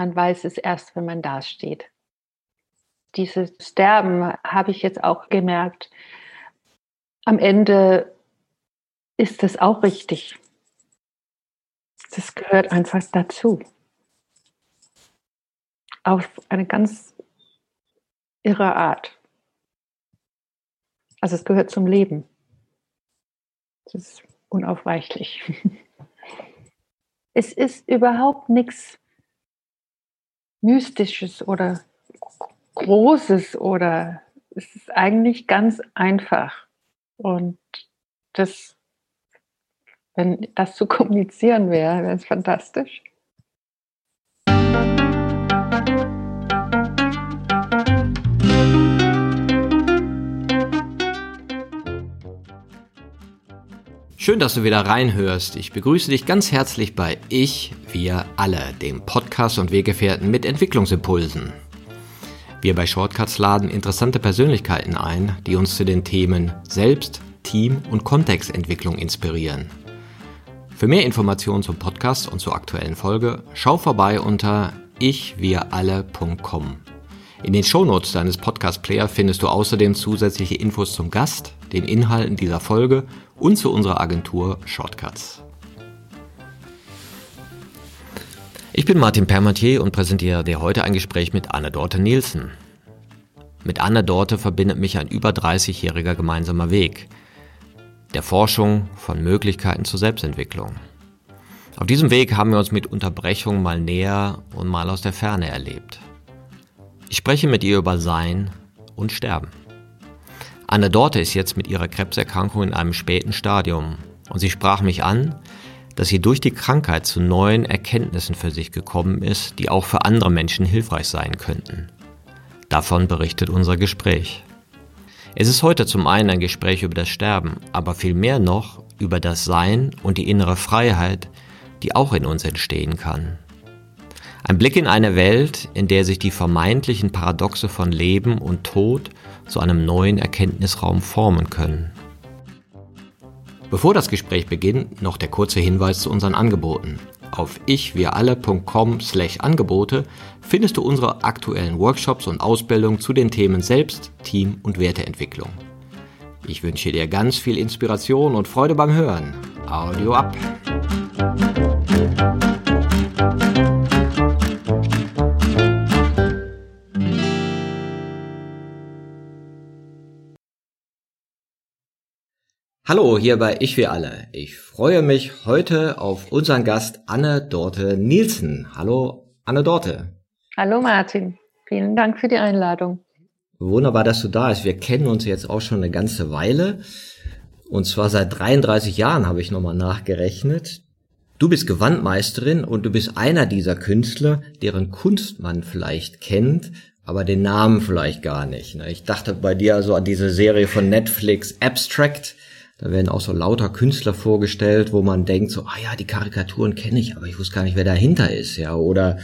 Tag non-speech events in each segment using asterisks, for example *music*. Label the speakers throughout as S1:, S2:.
S1: man weiß es erst, wenn man da steht. Dieses Sterben habe ich jetzt auch gemerkt. Am Ende ist das auch richtig. Das gehört einfach dazu. Auf eine ganz irre Art. Also es gehört zum Leben. Das ist unaufweichlich. *laughs* Es ist überhaupt nichts Mystisches oder Großes oder es ist eigentlich ganz einfach. Und das, wenn das zu kommunizieren wäre, wäre es fantastisch.
S2: Schön, dass du wieder reinhörst. Ich begrüße dich ganz herzlich bei Ich, wir alle, dem Podcast und Weggefährten mit Entwicklungsimpulsen. Wir bei Shortcuts laden interessante Persönlichkeiten ein, die uns zu den Themen Selbst, Team und Kontextentwicklung inspirieren. Für mehr Informationen zum Podcast und zur aktuellen Folge schau vorbei unter ichwiralle.com. In den Shownotes deines Podcast-Player findest du außerdem zusätzliche Infos zum Gast, den Inhalten dieser Folge und zu unserer Agentur Shortcuts. Ich bin Martin Permatier und präsentiere dir heute ein Gespräch mit Anne Dorte Nielsen. Mit Anne Dorte verbindet mich ein über 30-jähriger gemeinsamer Weg der Forschung von Möglichkeiten zur Selbstentwicklung. Auf diesem Weg haben wir uns mit Unterbrechungen mal näher und mal aus der Ferne erlebt. Ich spreche mit ihr über Sein und Sterben. Anne Dorte ist jetzt mit ihrer Krebserkrankung in einem späten Stadium und sie sprach mich an, dass sie durch die Krankheit zu neuen Erkenntnissen für sich gekommen ist, die auch für andere Menschen hilfreich sein könnten. Davon berichtet unser Gespräch. Es ist heute zum einen ein Gespräch über das Sterben, aber vielmehr noch über das Sein und die innere Freiheit, die auch in uns entstehen kann. Ein Blick in eine Welt, in der sich die vermeintlichen Paradoxe von Leben und Tod zu einem neuen Erkenntnisraum formen können. Bevor das Gespräch beginnt, noch der kurze Hinweis zu unseren Angeboten. Auf ichwiralle.com/angebote findest du unsere aktuellen Workshops und Ausbildungen zu den Themen Selbst, Team und Werteentwicklung. Ich wünsche dir ganz viel Inspiration und Freude beim Hören. Audio ab! Hallo, hier bei Ich wir alle. Ich freue mich heute auf unseren Gast Anne Dorte Nielsen. Hallo, Anne Dorte.
S1: Hallo Martin, vielen Dank für die Einladung.
S2: Wunderbar, dass du da bist. Wir kennen uns jetzt auch schon eine ganze Weile. Und zwar seit 33 Jahren habe ich nochmal nachgerechnet. Du bist Gewandmeisterin und du bist einer dieser Künstler, deren Kunst man vielleicht kennt, aber den Namen vielleicht gar nicht. Ne? Ich dachte bei dir so an diese Serie von Netflix Abstract da werden auch so lauter Künstler vorgestellt, wo man denkt so, ah ja, die Karikaturen kenne ich, aber ich wusste gar nicht, wer dahinter ist, ja, oder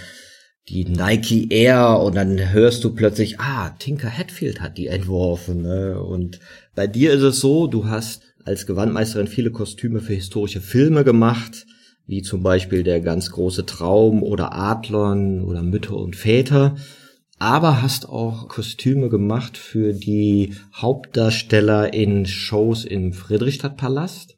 S2: die Nike Air und dann hörst du plötzlich, ah, Tinker Hatfield hat die entworfen, ne? Und bei dir ist es so, du hast als Gewandmeisterin viele Kostüme für historische Filme gemacht, wie zum Beispiel der ganz große Traum oder Adlern oder Mütter und Väter aber hast auch Kostüme gemacht für die Hauptdarsteller in Shows im Friedrichstadtpalast.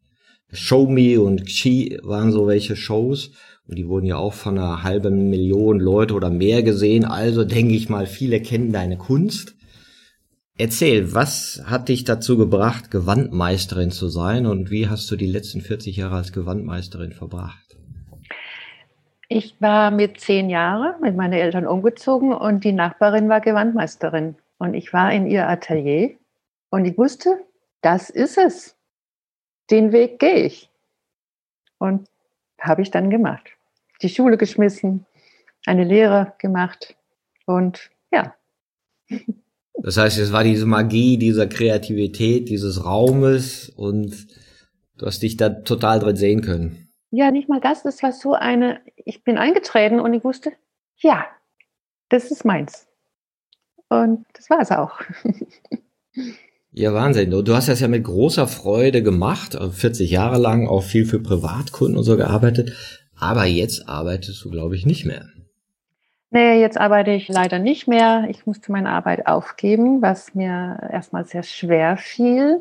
S2: Show Me und Xi waren so welche Shows und die wurden ja auch von einer halben Million Leute oder mehr gesehen. Also denke ich mal, viele kennen deine Kunst. Erzähl, was hat dich dazu gebracht, Gewandmeisterin zu sein und wie hast du die letzten 40 Jahre als Gewandmeisterin verbracht?
S1: Ich war mit zehn Jahren mit meinen Eltern umgezogen und die Nachbarin war Gewandmeisterin. Und ich war in ihr Atelier und ich wusste, das ist es. Den Weg gehe ich. Und habe ich dann gemacht. Die Schule geschmissen, eine Lehre gemacht und ja. *laughs*
S2: Das heißt, es war diese Magie dieser Kreativität, dieses Raumes und du hast dich da total drin sehen können.
S1: Ja, nicht mal das. Das war so eine, ich bin eingetreten und ich wusste, ja, das ist meins. Und das war es auch.
S2: Ja, Wahnsinn. Du hast das ja mit großer Freude gemacht, 40 Jahre lang auch viel für Privatkunden und so gearbeitet. Aber jetzt arbeitest du, glaube ich, nicht mehr.
S1: Nee, jetzt arbeite ich leider nicht mehr. Ich musste meine Arbeit aufgeben, was mir erstmal sehr schwer fiel.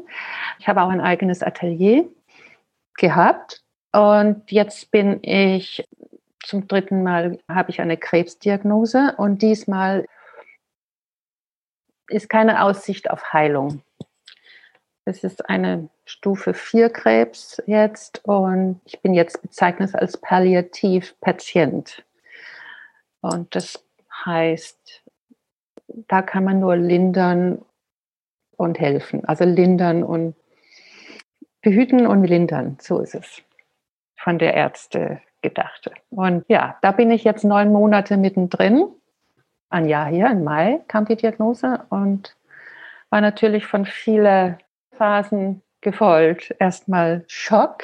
S1: Ich habe auch ein eigenes Atelier gehabt und jetzt bin ich zum dritten Mal habe ich eine Krebsdiagnose und diesmal ist keine Aussicht auf Heilung. Es ist eine Stufe 4 Krebs jetzt und ich bin jetzt bezeichnet als Palliativpatient. Und das heißt, da kann man nur lindern und helfen. Also lindern und behüten und lindern, so ist es von der Ärzte gedachte. Und ja, da bin ich jetzt neun Monate mittendrin. Ein Jahr hier, im Mai kam die Diagnose und war natürlich von vielen Phasen gefolgt. Erstmal Schock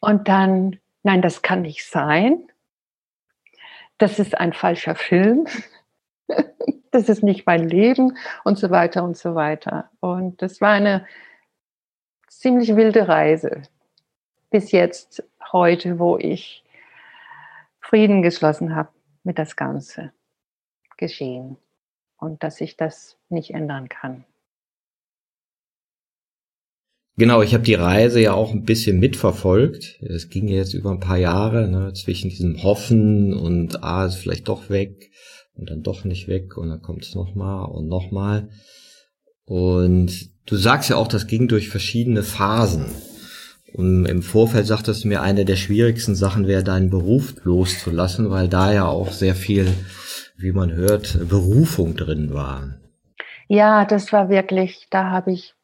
S1: und dann, nein, das kann nicht sein das ist ein falscher Film, *laughs* das ist nicht mein Leben und so weiter und so weiter. Und das war eine ziemlich wilde Reise bis jetzt heute, wo ich Frieden geschlossen habe mit das ganze Geschehen und dass ich das nicht ändern kann.
S2: Genau, ich habe die Reise ja auch ein bisschen mitverfolgt. Es ging jetzt über ein paar Jahre ne, zwischen diesem Hoffen und ah, ist vielleicht doch weg und dann doch nicht weg und dann kommt es nochmal und nochmal. Und du sagst ja auch, das ging durch verschiedene Phasen. Und im Vorfeld sagtest du mir, eine der schwierigsten Sachen wäre, deinen Beruf loszulassen, weil da ja auch sehr viel, wie man hört, Berufung drin war.
S1: Ja, das war wirklich, da habe ich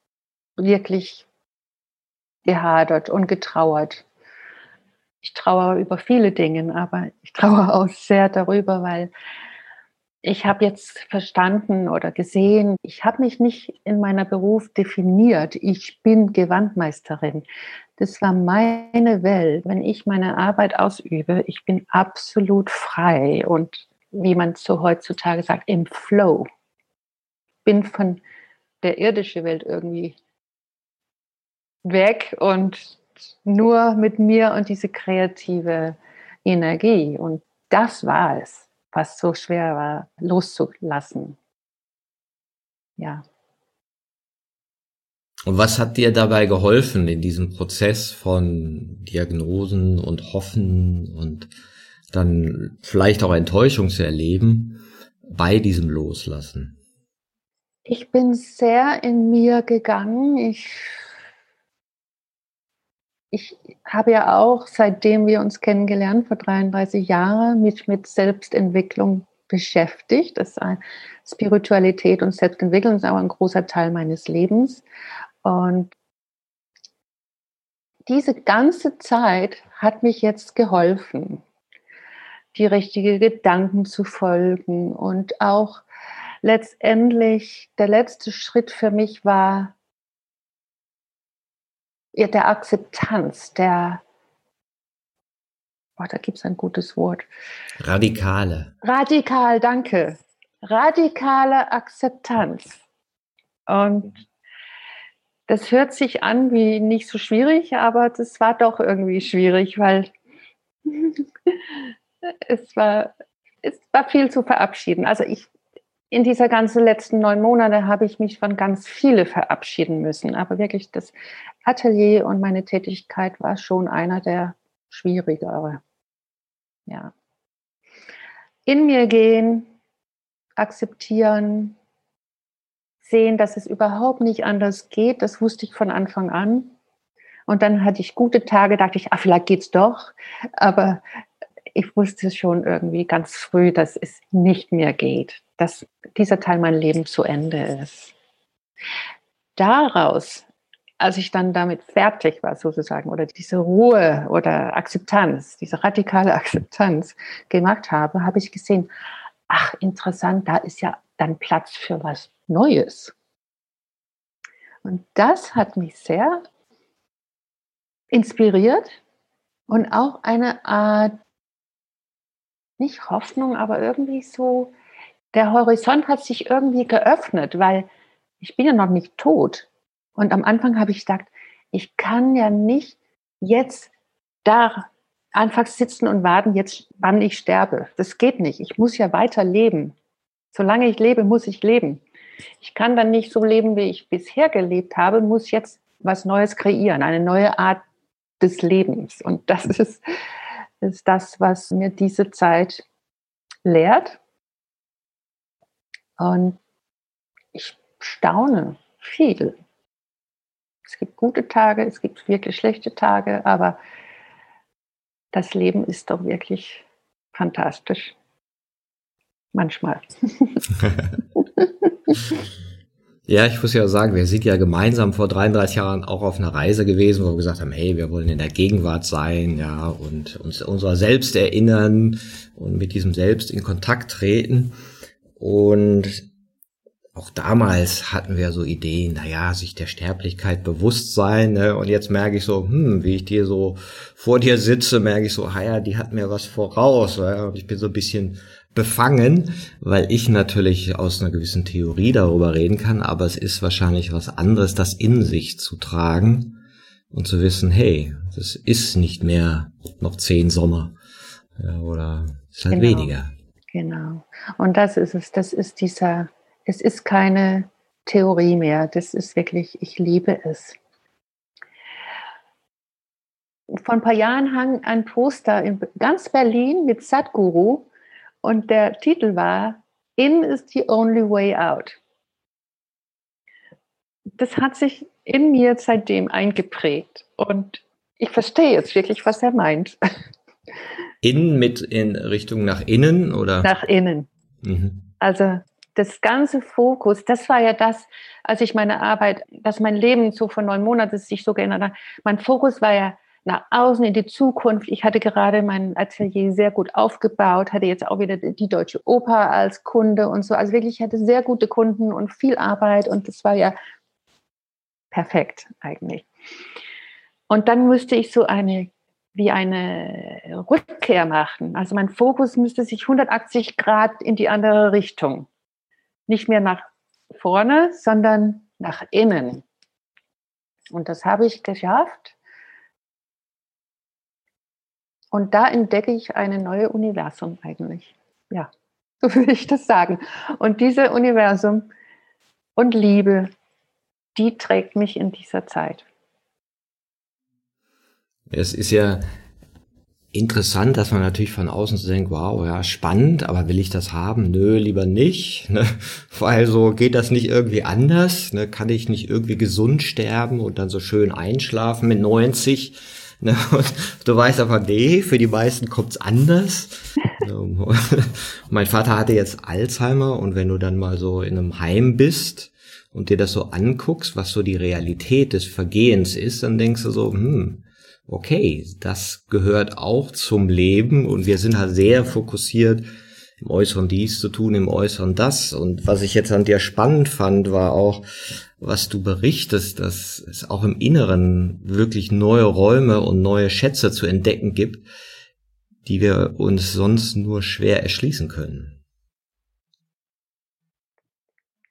S1: wirklich gehadert und getrauert. Ich trauere über viele Dinge, aber ich *laughs* trauere auch sehr darüber, weil ich habe jetzt verstanden oder gesehen, ich habe mich nicht in meiner Beruf definiert. Ich bin Gewandmeisterin. Das war meine Welt. Wenn ich meine Arbeit ausübe, ich bin absolut frei und wie man so heutzutage sagt, im Flow. Bin von der irdischen Welt irgendwie weg und nur mit mir und diese kreative Energie. Und das war es, was so schwer war, loszulassen. Ja.
S2: Und was hat dir dabei geholfen in diesem Prozess von Diagnosen und Hoffen und dann vielleicht auch Enttäuschung zu erleben bei diesem Loslassen?
S1: Ich bin sehr in mir gegangen. Ich ich habe ja auch, seitdem wir uns kennengelernt, vor 33 Jahren, mich mit Selbstentwicklung beschäftigt. Das ist Spiritualität und Selbstentwicklung ist auch ein großer Teil meines Lebens. Und diese ganze Zeit hat mich jetzt geholfen, die richtigen Gedanken zu folgen. Und auch letztendlich der letzte Schritt für mich war, der Akzeptanz, der, oh, da gibt es ein gutes Wort.
S2: Radikale.
S1: Radikal, danke. Radikale Akzeptanz. Und das hört sich an wie nicht so schwierig, aber das war doch irgendwie schwierig, weil *laughs* es war, es war viel zu verabschieden. Also ich in dieser ganzen letzten neun Monate habe ich mich von ganz viele verabschieden müssen. Aber wirklich das Atelier und meine Tätigkeit war schon einer der schwierigere. Ja. In mir gehen, akzeptieren, sehen, dass es überhaupt nicht anders geht. Das wusste ich von Anfang an. Und dann hatte ich gute Tage, dachte ich, ah, vielleicht geht's doch. Aber ich wusste schon irgendwie ganz früh, dass es nicht mehr geht dass dieser Teil mein Leben zu Ende ist. Daraus, als ich dann damit fertig war sozusagen oder diese Ruhe oder Akzeptanz, diese radikale *laughs* Akzeptanz gemacht habe, habe ich gesehen, ach interessant, da ist ja dann Platz für was Neues. Und das hat mich sehr inspiriert und auch eine Art, nicht Hoffnung, aber irgendwie so der Horizont hat sich irgendwie geöffnet, weil ich bin ja noch nicht tot. Und am Anfang habe ich gedacht, ich kann ja nicht jetzt da einfach sitzen und warten, jetzt, wann ich sterbe. Das geht nicht. Ich muss ja weiter leben. Solange ich lebe, muss ich leben. Ich kann dann nicht so leben, wie ich bisher gelebt habe, muss jetzt was Neues kreieren, eine neue Art des Lebens. Und das ist, ist das, was mir diese Zeit lehrt. Und ich staune viel. Es gibt gute Tage, es gibt wirklich schlechte Tage, aber das Leben ist doch wirklich fantastisch. Manchmal. *laughs* *laughs*
S2: Ja, ich muss ja sagen, wir sind ja gemeinsam vor 33 Jahren auch auf einer Reise gewesen, wo wir gesagt haben, hey, wir wollen in der Gegenwart sein, ja, und uns unserer selbst erinnern und mit diesem Selbst in Kontakt treten. Und auch damals hatten wir so Ideen, naja, sich der Sterblichkeit bewusst sein, ne? und jetzt merke ich so, hm, wie ich dir so vor dir sitze, merke ich so, ja, die hat mir was voraus, ja? und ich bin so ein bisschen befangen, weil ich natürlich aus einer gewissen Theorie darüber reden kann, aber es ist wahrscheinlich was anderes, das in sich zu tragen und zu wissen, hey, das ist nicht mehr noch zehn Sommer ja, oder ist halt genau. weniger.
S1: Genau. Und das ist es, das ist dieser, es ist keine Theorie mehr, das ist wirklich, ich liebe es. Vor ein paar Jahren hang ein Poster in ganz Berlin mit Sadhguru und der Titel war In is the only way out. Das hat sich in mir seitdem eingeprägt und ich verstehe jetzt wirklich, was er meint.
S2: In mit in Richtung nach innen oder?
S1: Nach innen. Mhm. Also das ganze Fokus, das war ja das, als ich meine Arbeit, dass mein Leben so vor neun Monaten sich so geändert hat. Mein Fokus war ja nach außen in die Zukunft. Ich hatte gerade mein Atelier sehr gut aufgebaut, hatte jetzt auch wieder die Deutsche Oper als Kunde und so. Also wirklich, ich hatte sehr gute Kunden und viel Arbeit und das war ja perfekt eigentlich. Und dann müsste ich so eine, wie eine Rückkehr machen. Also mein Fokus müsste sich 180 Grad in die andere Richtung. Nicht mehr nach vorne, sondern nach innen. Und das habe ich geschafft. Und da entdecke ich eine neue Universum eigentlich. Ja, *laughs* so würde ich das sagen. Und diese Universum und Liebe, die trägt mich in dieser Zeit.
S2: Es ist ja interessant, dass man natürlich von außen so denkt, wow, ja, spannend, aber will ich das haben? Nö, lieber nicht. Ne? *laughs* Weil so geht das nicht irgendwie anders. Ne? Kann ich nicht irgendwie gesund sterben und dann so schön einschlafen mit 90? Ne? *laughs* Und du weißt aber, nee, für die meisten kommt's anders. *laughs* mein Vater hatte jetzt Alzheimer und wenn du dann mal so in einem Heim bist und dir das so anguckst, was so die Realität des Vergehens ist, dann denkst du so, hm, okay, das gehört auch zum Leben und wir sind halt sehr fokussiert, im Äußeren dies zu tun, im Äußeren das. Und was ich jetzt an dir spannend fand, war auch, was du berichtest, dass es auch im Inneren wirklich neue Räume und neue Schätze zu entdecken gibt, die wir uns sonst nur schwer erschließen können.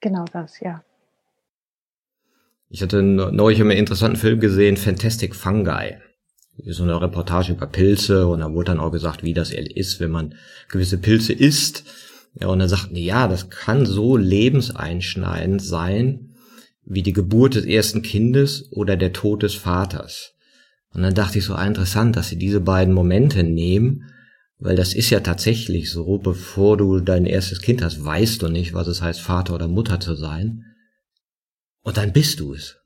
S1: Genau das, ja.
S2: Ich hatte neulich einen interessanten Film gesehen, Fantastic Fungi. So eine Reportage über Pilze und da wurde dann auch gesagt, wie das ist, wenn man gewisse Pilze isst. Ja, und dann sagten die, ja, das kann so lebenseinschneidend sein, wie die Geburt des ersten Kindes oder der Tod des Vaters. Und dann dachte ich so ah, interessant, dass sie diese beiden Momente nehmen, weil das ist ja tatsächlich so, bevor du dein erstes Kind hast, weißt du nicht, was es heißt, Vater oder Mutter zu sein. Und dann bist du es.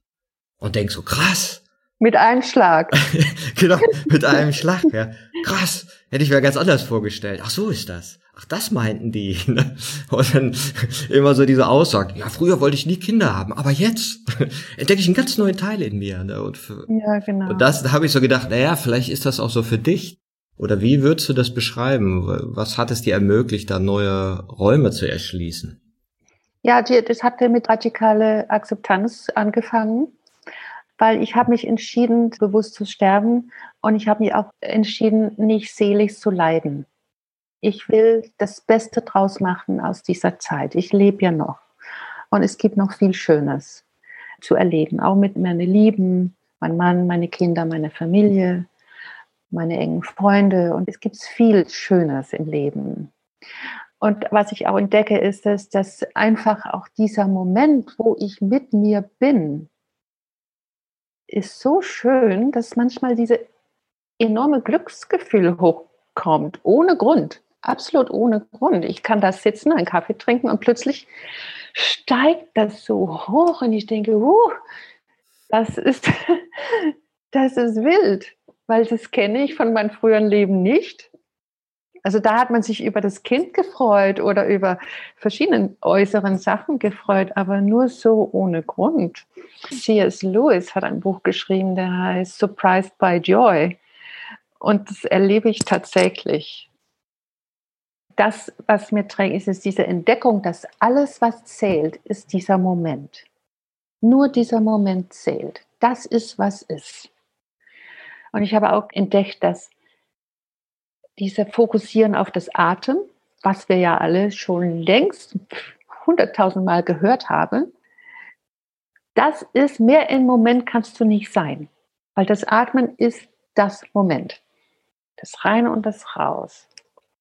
S2: Und denkst so, krass.
S1: Mit einem Schlag. *laughs*
S2: genau, mit einem Schlag, ja. Krass. Hätte ich mir ganz anders vorgestellt. Ach, so ist das ach, das meinten die. *laughs* Ne? Und dann immer so diese Aussage, ja, früher wollte ich nie Kinder haben, aber jetzt *laughs* entdecke ich einen ganz neuen Teil in mir. Ne? Und, für, ja, genau. Und das da habe ich so gedacht, naja, vielleicht ist das auch so für dich. Oder wie würdest du das beschreiben? Was hat es dir ermöglicht, da neue Räume zu erschließen?
S1: Ja, das hatte mit radikale Akzeptanz angefangen, weil ich habe mich entschieden, bewusst zu sterben und ich habe mich auch entschieden, nicht selig zu leiden ich will das Beste draus machen aus dieser Zeit. Ich lebe ja noch. Und es gibt noch viel Schönes zu erleben, auch mit meinen Lieben, mein Mann, meine Kinder, meine Familie. meine engen Freunde und es gibt viel Schönes im Leben. Und was ich auch entdecke, ist, dass, dass einfach auch dieser Moment, wo ich mit mir bin, ist so schön, dass manchmal diese enorme Glücksgefühl hochkommt, ohne Grund, absolut ohne Grund. Ich kann da sitzen, einen Kaffee trinken und plötzlich steigt das so hoch und ich denke, uh, das ist, *laughs* das ist wild, weil das kenne ich von meinem früheren Leben nicht. Also da hat man sich über das Kind gefreut oder über verschiedene äußeren Sachen gefreut, aber nur so ohne Grund. C.S. Lewis hat ein Buch geschrieben, der heißt Surprised by Joy. Und das erlebe ich tatsächlich. Das, was mir trägt, ist, ist diese Entdeckung, dass alles, was zählt, ist dieser Moment. Nur dieser Moment zählt. Das ist, was ist. Und ich habe auch entdeckt, dass diese Fokussieren auf das Atem, was wir ja alle schon längst hunderttausend Mal gehört haben, das ist mehr im Moment kannst du nicht sein, weil das Atmen ist das Moment. Das Rein und das Raus.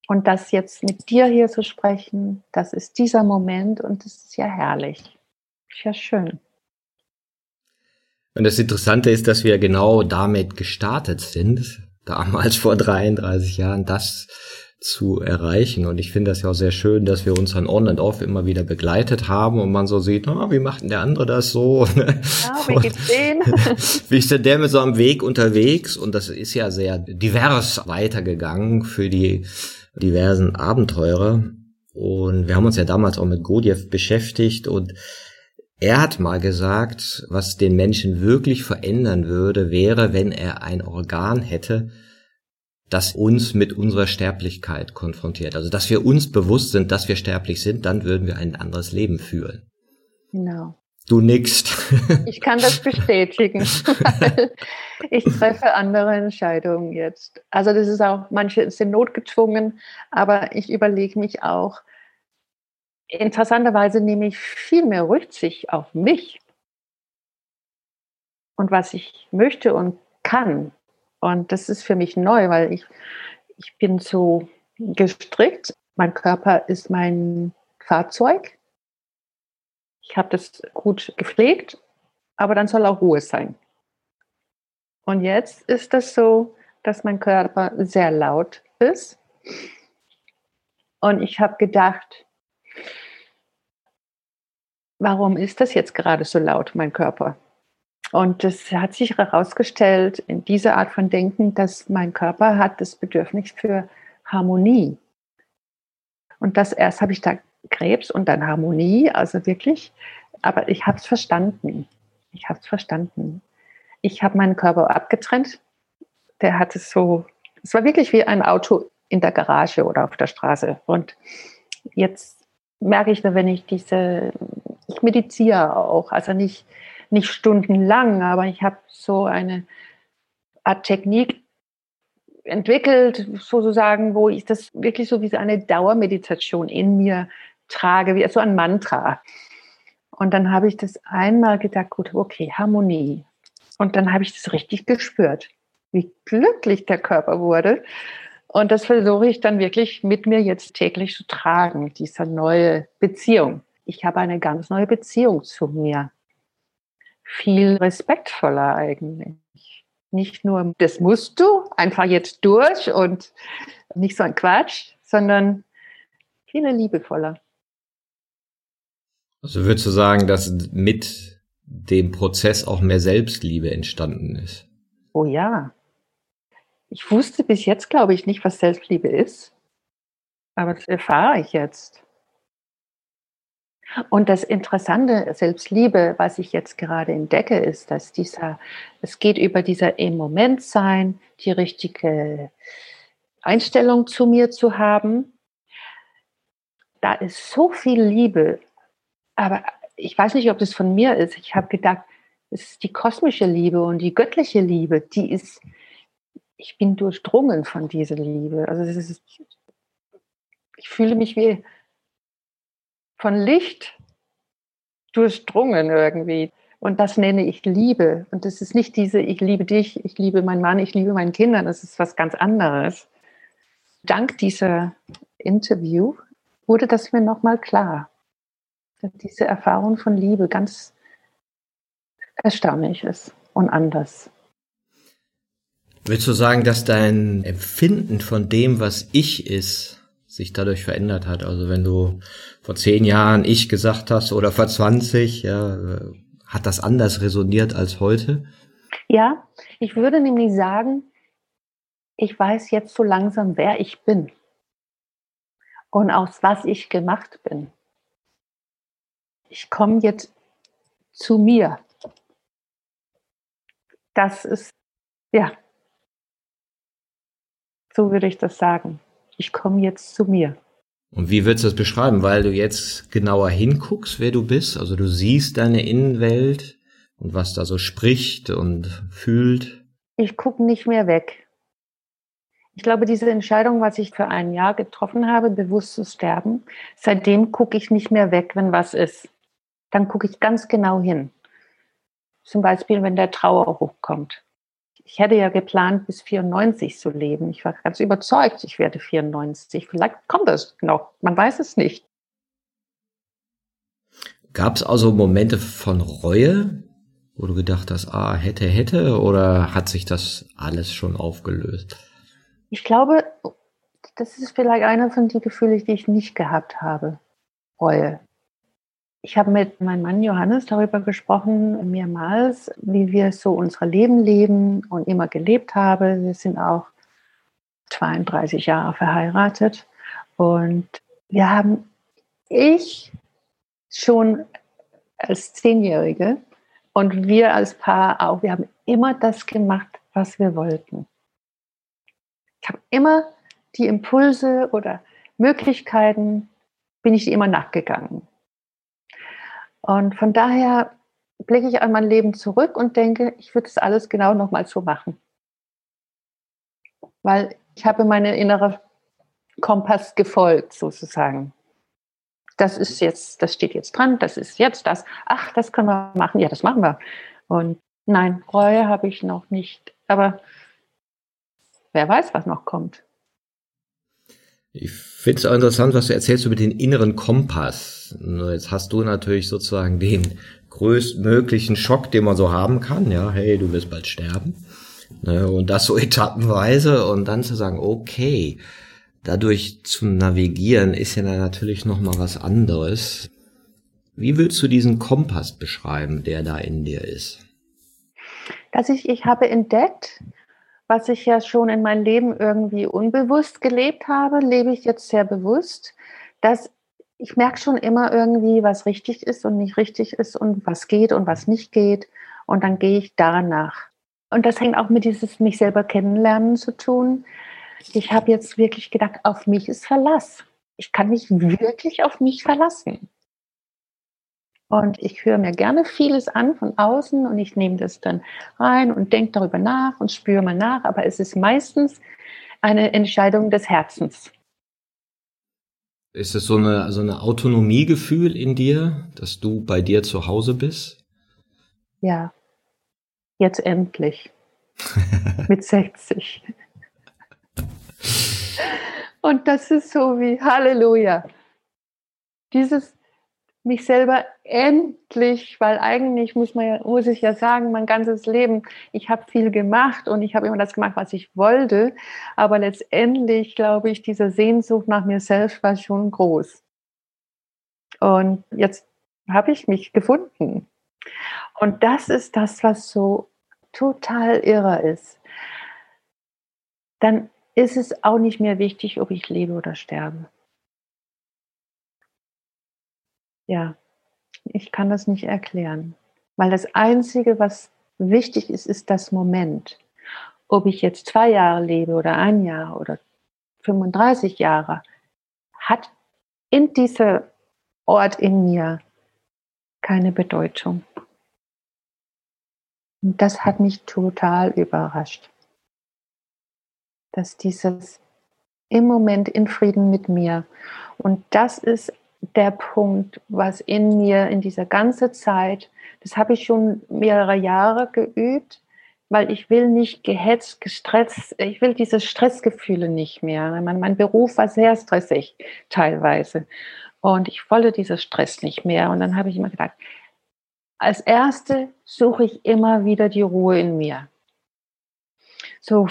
S1: Und das jetzt mit dir hier zu sprechen, das ist dieser Moment und das ist ja herrlich. Ist ja schön.
S2: Und das Interessante ist, dass wir genau damit gestartet sind, damals vor 33 Jahren, das zu erreichen. Und ich finde das ja auch sehr schön, dass wir uns dann on and off immer wieder begleitet haben und man so sieht, oh, wie macht denn der andere das so? *laughs* Ja, wie geht's denen? *laughs* wie ist denn der mit so einem Weg unterwegs? Und das ist ja sehr divers weitergegangen für die diversen Abenteurer. Und wir haben uns ja damals auch mit Godiev beschäftigt und er hat mal gesagt, was den Menschen wirklich verändern würde, wäre, wenn er ein Organ hätte, das uns mit unserer Sterblichkeit konfrontiert. Also, dass wir uns bewusst sind, dass wir sterblich sind, dann würden wir ein anderes Leben führen.
S1: Genau.
S2: Du nickst. *laughs*
S1: Ich kann das bestätigen. ich treffe andere Entscheidungen jetzt. Also das ist auch, manche sind notgezwungen, aber ich überlege mich auch, interessanterweise nehme ich viel mehr Rücksicht auf mich und was ich möchte und kann. Und das ist für mich neu, weil ich, ich bin so gestrickt. Mein Körper ist mein Fahrzeug. Ich habe das gut gepflegt, aber dann soll auch Ruhe sein. Und jetzt ist das so, dass mein Körper sehr laut ist. Und ich habe gedacht, warum ist das jetzt gerade so laut, mein Körper? Und es hat sich herausgestellt in dieser Art von Denken, dass mein Körper hat das Bedürfnis für Harmonie. Und das erst habe ich da Krebs und dann Harmonie, also wirklich. Aber ich habe es verstanden. Ich habe es verstanden. Ich habe meinen Körper abgetrennt. Der hatte so, es war wirklich wie ein Auto in der Garage oder auf der Straße. Und jetzt merke ich, wenn ich diese, ich meditiere auch, also nicht, nicht stundenlang, aber ich habe so eine Art Technik entwickelt, sozusagen, wo ich das wirklich so wie so eine Dauermeditation in mir trage, wie so ein Mantra. Und dann habe ich das einmal gedacht, gut, okay, Harmonie. Und dann habe ich das richtig gespürt, wie glücklich der Körper wurde. Und das versuche ich dann wirklich mit mir jetzt täglich zu tragen, diese neue Beziehung. Ich habe eine ganz neue Beziehung zu mir. Viel respektvoller eigentlich. Nicht nur, das musst du einfach jetzt durch und nicht so ein Quatsch, sondern viel liebevoller.
S2: Also würdest du sagen, dass mit dem Prozess auch mehr Selbstliebe entstanden ist?
S1: Oh ja, ich wusste bis jetzt, glaube ich, nicht, was Selbstliebe ist. Aber das erfahre ich jetzt. Und das Interessante Selbstliebe, was ich jetzt gerade entdecke, ist, dass dieser, es geht über dieser im Moment sein, die richtige Einstellung zu mir zu haben. Da ist so viel Liebe, aber ich weiß nicht, ob das von mir ist. Ich habe gedacht, es ist die kosmische Liebe und die göttliche Liebe, die ist, ich bin durchdrungen von dieser Liebe. Also ist, ich fühle mich wie von Licht durchdrungen irgendwie. Und das nenne ich Liebe. Und das ist nicht diese, ich liebe dich, ich liebe meinen Mann, ich liebe meinen Kindern. Das ist was ganz anderes. Dank dieser Interview wurde das mir nochmal klar. Dass diese Erfahrung von Liebe ganz erstaunlich ist und anders.
S2: Willst du sagen, dass dein Empfinden von dem, was ich ist, sich dadurch verändert hat? Also wenn du vor zehn Jahren ich gesagt hast oder vor 20, ja, hat das anders resoniert als heute?
S1: Ja, ich würde nämlich sagen, ich weiß jetzt so langsam, wer ich bin und aus was ich gemacht bin. Ich komme jetzt zu mir. Das ist, ja, so würde ich das sagen. Ich komme jetzt zu mir.
S2: Und wie würdest du das beschreiben? Weil du jetzt genauer hinguckst, wer du bist. Also du siehst deine Innenwelt und was da so spricht und fühlt.
S1: Ich gucke nicht mehr weg. Ich glaube, diese Entscheidung, was ich für ein Jahr getroffen habe, bewusst zu sterben, seitdem gucke ich nicht mehr weg, wenn was ist. Dann gucke ich ganz genau hin. Zum Beispiel, wenn der Trauer hochkommt. Ich hätte ja geplant, bis 94 zu leben. Ich war ganz überzeugt, ich werde 94. Vielleicht kommt es noch. Man weiß es nicht.
S2: Gab es also Momente von Reue, wo du gedacht hast, ah, hätte, hätte, oder hat sich das alles schon aufgelöst?
S1: Ich glaube, das ist vielleicht einer von den Gefühlen, die ich nicht gehabt habe. Reue. Ich habe mit meinem Mann Johannes darüber gesprochen, mehrmals, wie wir so unser Leben leben und immer gelebt haben. Wir sind auch 32 Jahre verheiratet und wir haben, ich schon als Zehnjährige und wir als Paar auch, wir haben immer das gemacht, was wir wollten. Ich habe immer die Impulse oder Möglichkeiten, bin ich immer nachgegangen. Und von daher blicke ich an mein Leben zurück und denke, ich würde das alles genau nochmal so machen. Weil ich habe meine innere Kompass gefolgt, sozusagen. Das ist jetzt, das steht jetzt dran, das ist jetzt das. Ach, das können wir machen. Ja, das machen wir. Und nein, Reue habe ich noch nicht. Aber wer weiß, was noch kommt.
S2: Ich finde es auch interessant, was du erzählst über den inneren Kompass. Jetzt hast du natürlich sozusagen den größtmöglichen Schock, den man so haben kann. Ja, hey, du wirst bald sterben. Und das so *laughs* etappenweise und dann zu sagen, okay, dadurch zu navigieren ist ja natürlich noch mal was anderes. Wie willst du diesen Kompass beschreiben, der da in dir ist?
S1: Dass ich, ich habe entdeckt, was ich ja schon in meinem Leben irgendwie unbewusst gelebt habe, lebe ich jetzt sehr bewusst, dass ich merke schon immer irgendwie, was richtig ist und nicht richtig ist und was geht und was nicht geht. Und dann gehe ich danach. Und das hängt auch mit dieses mich selber kennenlernen zu tun. Ich habe jetzt wirklich gedacht, auf mich ist Verlass. Ich kann mich wirklich auf mich verlassen. Und ich höre mir gerne vieles an von außen und ich nehme das dann rein und denke darüber nach und spüre mal nach. Aber es ist meistens eine Entscheidung des Herzens.
S2: Ist es so eine, so eine Autonomiegefühl in dir, dass du bei dir zu Hause bist?
S1: Ja, jetzt endlich. *laughs* Mit 60. Und das ist so wie Halleluja. Dieses mich selber endlich, weil eigentlich muss man ja, muss ich ja sagen, mein ganzes Leben, ich habe viel gemacht und ich habe immer das gemacht, was ich wollte, aber letztendlich glaube ich, diese Sehnsucht nach mir selbst war schon groß. Und jetzt habe ich mich gefunden. Und das ist das, was so total irre ist. Dann ist es auch nicht mehr wichtig, ob ich lebe oder sterbe. Ja, ich kann das nicht erklären. Weil das Einzige, was wichtig ist, ist das Moment. Ob ich jetzt zwei Jahre lebe oder ein Jahr oder 35 Jahre, hat in dieser Ort in mir keine Bedeutung. Und das hat mich total überrascht, dass dieses im Moment in Frieden mit mir und das ist der Punkt, was in mir in dieser ganzen Zeit, das habe ich schon mehrere Jahre geübt, weil ich will nicht gehetzt, gestresst, ich will diese Stressgefühle nicht mehr. Mein, mein Beruf war sehr stressig teilweise und ich wollte diesen Stress nicht mehr. Und dann habe ich immer gedacht, als Erste suche ich immer wieder die Ruhe in mir. So.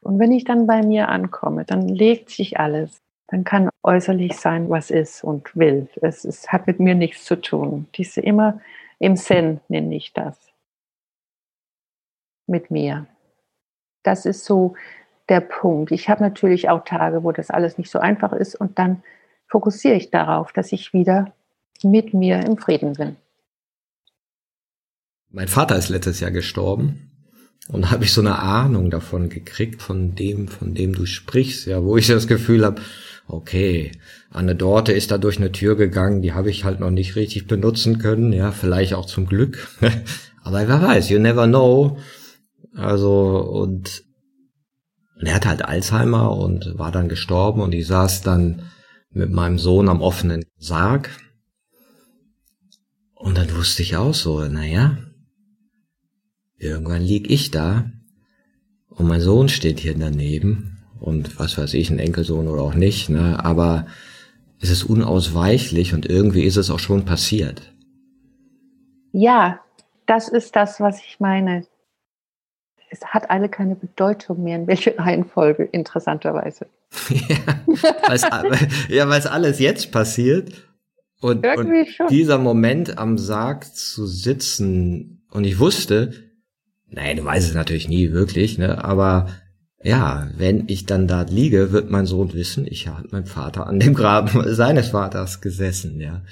S1: Und wenn ich dann bei mir ankomme, dann legt sich alles. Dann kann äußerlich sein, was ist und will. Es, es hat mit mir nichts zu tun. Diese immer im Zen nenne ich das mit mir. Das ist so der Punkt. Ich habe natürlich auch Tage, wo das alles nicht so einfach ist und dann fokussiere ich darauf, dass ich wieder mit mir im Frieden bin.
S2: Mein Vater ist letztes Jahr gestorben und habe ich so eine Ahnung davon gekriegt, von dem, von dem du sprichst, ja, wo ich das Gefühl habe, okay, Anne Dorte ist da durch eine Tür gegangen, die habe ich halt noch nicht richtig benutzen können, ja, vielleicht auch zum Glück. *laughs* Aber wer weiß, you never know. Also, und, und er hatte halt Alzheimer und war dann gestorben und ich saß dann mit meinem Sohn am offenen Sarg. Und dann wusste ich auch so, naja, irgendwann lieg ich da und mein Sohn steht hier daneben und was weiß ich, ein Enkelsohn oder auch nicht, ne, aber es ist unausweichlich und irgendwie ist es auch schon passiert.
S1: Ja, das ist das, was ich meine es hat alle keine Bedeutung mehr, in welche *laughs* Reihenfolge, interessanterweise. *laughs*
S2: ja, weil es alles jetzt passiert. Und, und dieser Moment am Sarg zu sitzen, und ich wusste, nein, du weißt es natürlich nie wirklich, ne, aber ja, wenn ich dann da liege, wird mein Sohn wissen, ich habe mein Vater an dem Graben *laughs* seines Vaters gesessen, ja,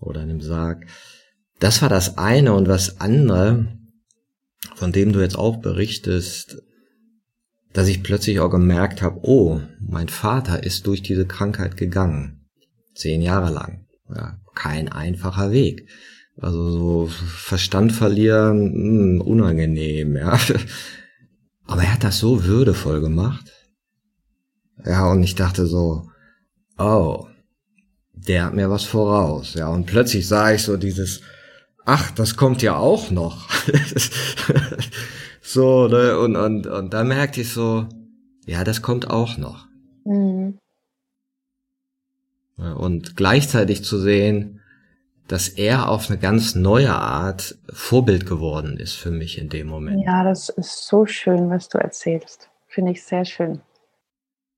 S2: oder in dem Sarg. Das war das eine und was andere, von dem du jetzt auch berichtest, dass ich plötzlich auch gemerkt habe, oh, mein Vater ist durch diese Krankheit gegangen. Zehn Jahre lang. Ja, kein einfacher Weg. Also so Verstand verlieren, mh, hm, unangenehm, ja. *laughs* Aber er hat das so würdevoll gemacht. Ja, und ich dachte so, oh, der hat mir was voraus. Ja, und plötzlich sah ich so dieses, ach, das kommt ja auch noch. *laughs* so, ne, und, und, und da merkte ich so, ja, das kommt auch noch. Mhm. Und gleichzeitig zu sehen, dass er auf eine ganz neue Art Vorbild geworden ist für mich in dem Moment.
S1: Ja, das ist so schön, was du erzählst. Finde ich sehr schön.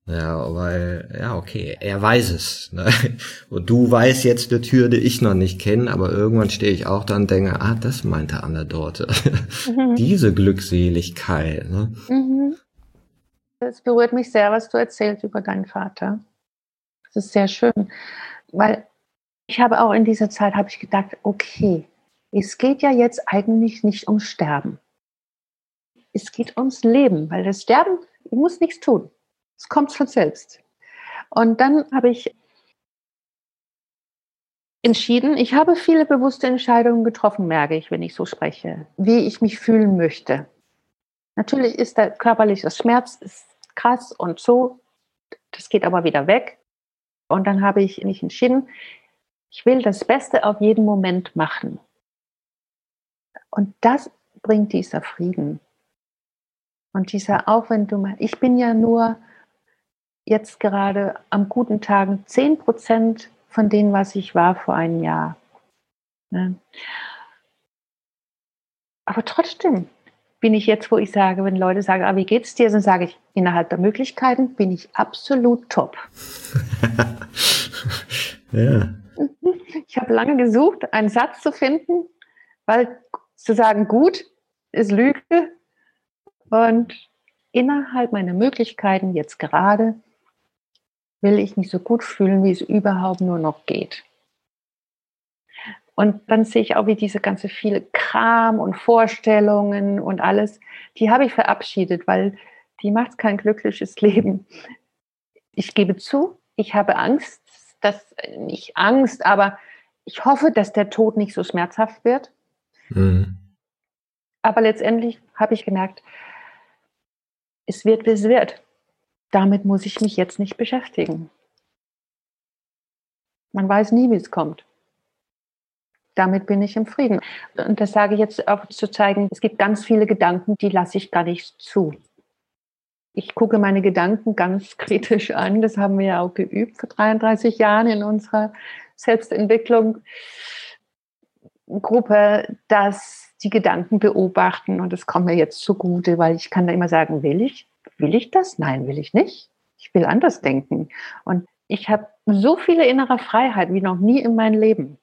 S2: Ja, weil, ja, okay, er weiß es. Ne? *laughs* Und du weißt jetzt eine Tür, die ich noch nicht kenne, aber irgendwann stehe ich auch da und denke, ah, das meinte Anna dort. Mhm. *laughs* Diese Glückseligkeit. Ne? Mhm.
S1: Es berührt mich sehr, was du erzählst über deinen Vater. Das ist sehr schön, weil ich habe auch in dieser Zeit habe ich gedacht, okay, es geht ja jetzt eigentlich nicht ums Sterben. Es geht ums Leben, weil das Sterben, ich muss nichts tun. Es kommt von selbst. Und dann habe ich entschieden, ich habe viele bewusste Entscheidungen getroffen, merke ich, wenn ich so spreche, wie ich mich fühlen möchte. Natürlich ist der körperliche Schmerz ist krass und so, das geht aber wieder weg. Und dann habe ich mich entschieden, ich will das Beste auf jeden Moment machen. Und das bringt dieser Frieden. Und dieser, auch wenn du mal, ich bin ja nur jetzt gerade am guten Tagen 10 Prozent von dem, was ich war vor einem Jahr. Ne? Aber trotzdem bin ich jetzt, wo ich sage, wenn Leute sagen, ah, wie geht's dir, dann sage ich, innerhalb der Möglichkeiten bin ich absolut top. *laughs* ja. Ich habe lange gesucht, einen Satz zu finden, weil zu sagen, gut ist Lüge. Und innerhalb meiner Möglichkeiten jetzt gerade will ich mich so gut fühlen, wie es überhaupt nur noch geht. Und dann sehe ich auch, wie diese ganze viele Kram und Vorstellungen und alles, die habe ich verabschiedet, weil die macht kein glückliches Leben. Ich gebe zu, ich habe Angst, dass, nicht Angst, aber ich hoffe, dass der Tod nicht so schmerzhaft wird. Mhm. Aber letztendlich habe ich gemerkt, es wird, wie es wird damit muss ich mich jetzt nicht beschäftigen. Man weiß nie, wie es kommt. Damit bin ich im Frieden. Und das sage ich jetzt auch zu zeigen, es gibt ganz viele Gedanken, die lasse ich gar nicht zu. Ich gucke meine Gedanken ganz kritisch an. Das haben wir ja auch geübt vor 33 Jahren in unserer Selbstentwicklung. Gruppe, dass die Gedanken beobachten und das kommt mir jetzt zugute, weil ich kann da immer sagen, will ich? Will ich das? Nein, will ich nicht. Ich will anders denken. Und ich habe so viele innere Freiheit wie noch nie in meinem Leben.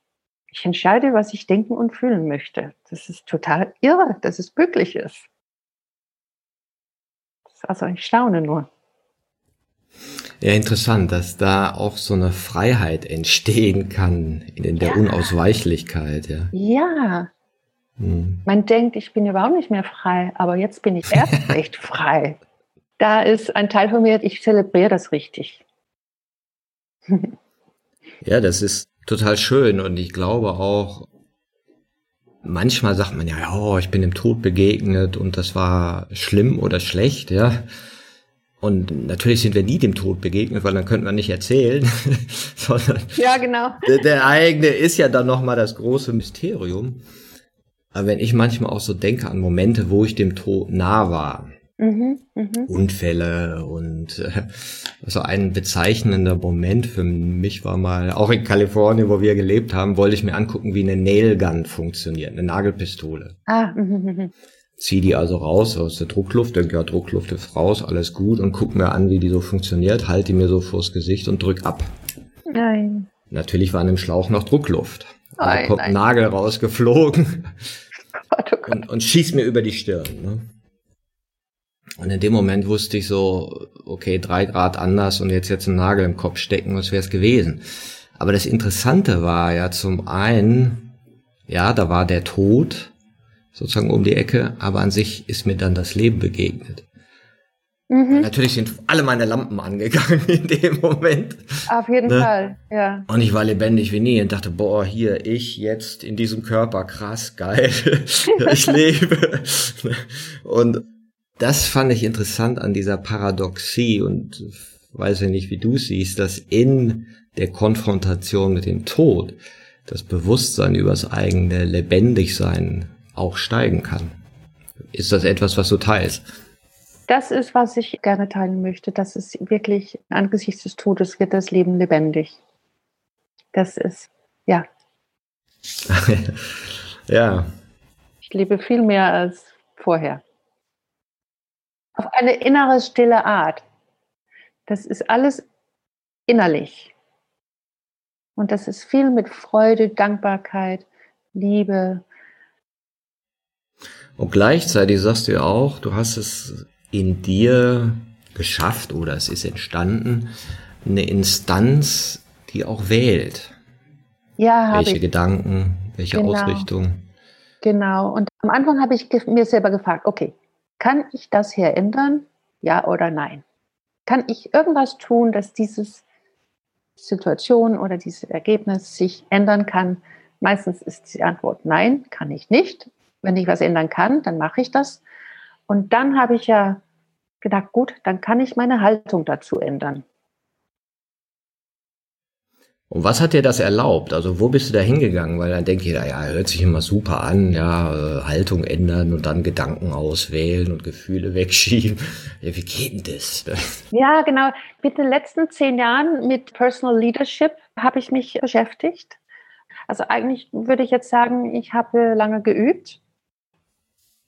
S1: Ich entscheide, was ich denken und fühlen möchte. Das ist total irre, dass es möglich ist. Also ich staune nur.
S2: Ja, interessant, dass da auch so eine Freiheit entstehen kann in der ja. Unausweichlichkeit. Ja.
S1: ja. Hm. Man denkt, ich bin überhaupt nicht mehr frei, aber jetzt bin ich erst *laughs* recht frei. Da ist ein Teil von mir, ich zelebriere das richtig. *laughs*
S2: ja, das ist total schön und ich glaube auch, manchmal sagt man ja, oh, ich bin dem Tod begegnet und das war schlimm oder schlecht, ja. Und natürlich sind wir nie dem Tod begegnet, weil dann könnten wir nicht erzählen. *laughs*
S1: sondern ja, genau.
S2: Der, der eigene ist ja dann nochmal das große Mysterium. Aber wenn ich manchmal auch so denke an Momente, wo ich dem Tod nah war, mhm, mh. Unfälle und äh, also ein bezeichnender Moment für mich war mal, auch in Kalifornien, wo wir gelebt haben, wollte ich mir angucken, wie eine Nailgun funktioniert, eine Nagelpistole. Ah, mh, mh. Zieh die also raus aus der Druckluft, denke ja, Druckluft ist raus, alles gut und guck mir an, wie die so funktioniert, halte die mir so vors Gesicht und drück ab. Nein. Natürlich war in dem Schlauch noch Druckluft. Also nein, kommt ein Nagel rausgeflogen *laughs* oh Gott. und, und schießt mir über die Stirn. Ne? Und in dem Moment wusste ich so, okay, drei Grad anders und jetzt jetzt einen Nagel im Kopf stecken, was wäre es gewesen. Aber das Interessante war ja zum einen, ja, da war der Tod, sozusagen um die Ecke, aber an sich ist mir dann das Leben begegnet. Mhm. Natürlich sind alle meine Lampen angegangen *laughs* in dem Moment.
S1: Auf jeden ne? Fall, ja.
S2: Und ich war lebendig wie nie und dachte, boah, hier, ich jetzt in diesem Körper, krass, geil, *laughs* ich lebe. *laughs* und das fand ich interessant an dieser Paradoxie und weiß ich nicht, wie du siehst, dass in der Konfrontation mit dem Tod das Bewusstsein über das eigene Lebendigsein auch steigen kann. Ist das etwas, was du teilst?
S1: Das ist, was ich gerne teilen möchte. Das ist wirklich, angesichts des Todes wird das Leben lebendig. Das ist, ja. *laughs*
S2: ja.
S1: Ich lebe viel mehr als vorher. Auf eine innere, stille Art. Das ist alles innerlich. Und das ist viel mit Freude, Dankbarkeit, Liebe,
S2: und gleichzeitig sagst du ja auch, du hast es in dir geschafft oder es ist entstanden, eine Instanz, die auch wählt.
S1: Ja,
S2: Welche
S1: ich.
S2: Gedanken, welche genau. Ausrichtung.
S1: Genau. Und am Anfang habe ich mir selber gefragt, okay, kann ich das hier ändern? Ja oder nein? Kann ich irgendwas tun, dass diese Situation oder dieses Ergebnis sich ändern kann? Meistens ist die Antwort nein, kann ich nicht. Wenn ich was ändern kann, dann mache ich das. Und dann habe ich ja gedacht, gut, dann kann ich meine Haltung dazu ändern.
S2: Und was hat dir das erlaubt? Also wo bist du da hingegangen? Weil dann denke ich, ja, hört sich immer super an, ja, äh, Haltung ändern und dann Gedanken auswählen und Gefühle *laughs* wegschieben. Ja, wie geht denn das? *laughs*
S1: Ja, genau. Mit den letzten zehn Jahren mit Personal Leadership habe ich mich beschäftigt. Also eigentlich würde ich jetzt sagen, ich habe lange geübt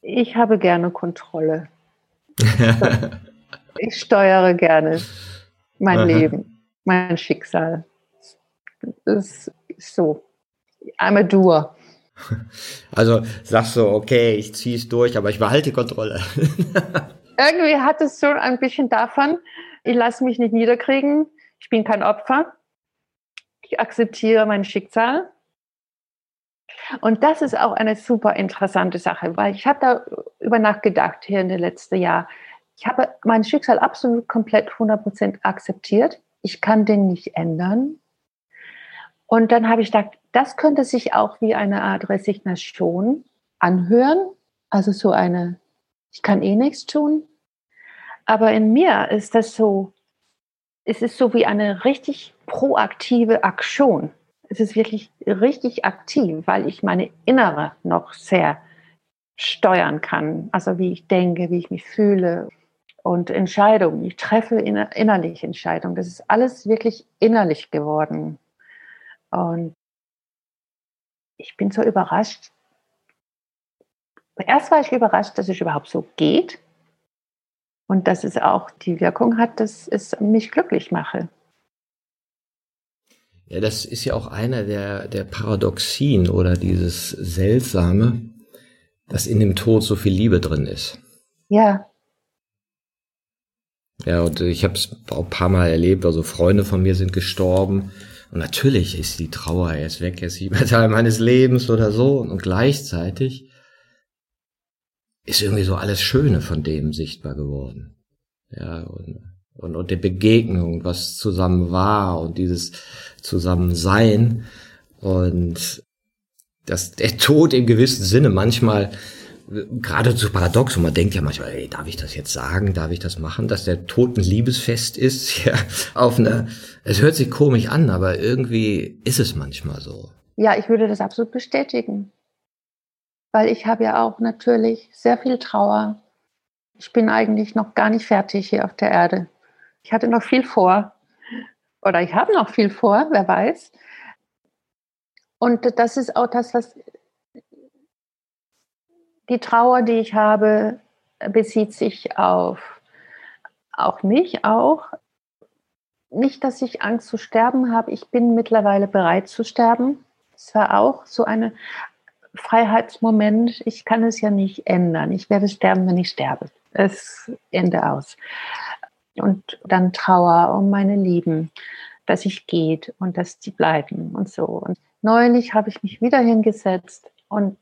S1: ich habe gerne Kontrolle. *laughs* ich steuere gerne mein Aha. Leben, mein Schicksal. Das ist so. I'm a doer. *laughs*
S2: Also sagst du, okay, ich ziehe es durch, aber ich behalte die Kontrolle. *laughs*
S1: Irgendwie hat es so ein bisschen davon, ich lasse mich nicht niederkriegen, ich bin kein Opfer, ich akzeptiere mein Schicksal und das ist auch eine super interessante Sache, weil ich habe da über nachgedacht hier in den letzten Jahr. Ich habe mein Schicksal absolut komplett 100% akzeptiert. Ich kann den nicht ändern. Und dann habe ich gedacht, das könnte sich auch wie eine Art Resignation anhören. Also so eine, ich kann eh nichts tun. Aber in mir ist das so, es ist so wie eine richtig proaktive Aktion es ist wirklich richtig aktiv, weil ich meine Innere noch sehr steuern kann. Also wie ich denke, wie ich mich fühle und Entscheidungen. Ich treffe inner innerlich Entscheidungen. Das ist alles wirklich innerlich geworden. Und ich bin so überrascht. Erst war ich überrascht, dass es überhaupt so geht und dass es auch die Wirkung hat, dass es mich glücklich mache.
S2: Ja, das ist ja auch einer der, der Paradoxien oder dieses Seltsame, dass in dem Tod so viel Liebe drin ist.
S1: Ja.
S2: Ja, und ich habe es auch ein paar Mal erlebt, also Freunde von mir sind gestorben. Und natürlich ist die Trauer, er ist weg, er ist nicht Teil meines Lebens oder so. Und gleichzeitig ist irgendwie so alles Schöne von dem sichtbar geworden. Ja, und, und, und die Begegnung, was zusammen war und dieses Zusammensein und dass der Tod im gewissen Sinne manchmal gerade so paradox und man denkt ja manchmal, ey, darf ich das jetzt sagen, darf ich das machen, dass der Tod ein Liebesfest ist, *laughs* ja, auf eine, es hört sich komisch an, aber irgendwie ist es manchmal so.
S1: Ja, ich würde das absolut bestätigen, weil ich habe ja auch natürlich sehr viel Trauer. Ich bin eigentlich noch gar nicht fertig hier auf der Erde. Ich hatte noch viel vor oder ich habe noch viel vor, wer weiß. Und das ist auch das, was die Trauer, die ich habe, bezieht sich auf auch mich auch. Nicht, dass ich Angst zu sterben habe. Ich bin mittlerweile bereit zu sterben. Es war auch so ein Freiheitsmoment. Ich kann es ja nicht ändern. Ich werde sterben, wenn ich sterbe. Es Ende aus. Und dann Trauer um meine Lieben, dass ich geht und dass die bleiben und so. Und neulich habe ich mich wieder hingesetzt und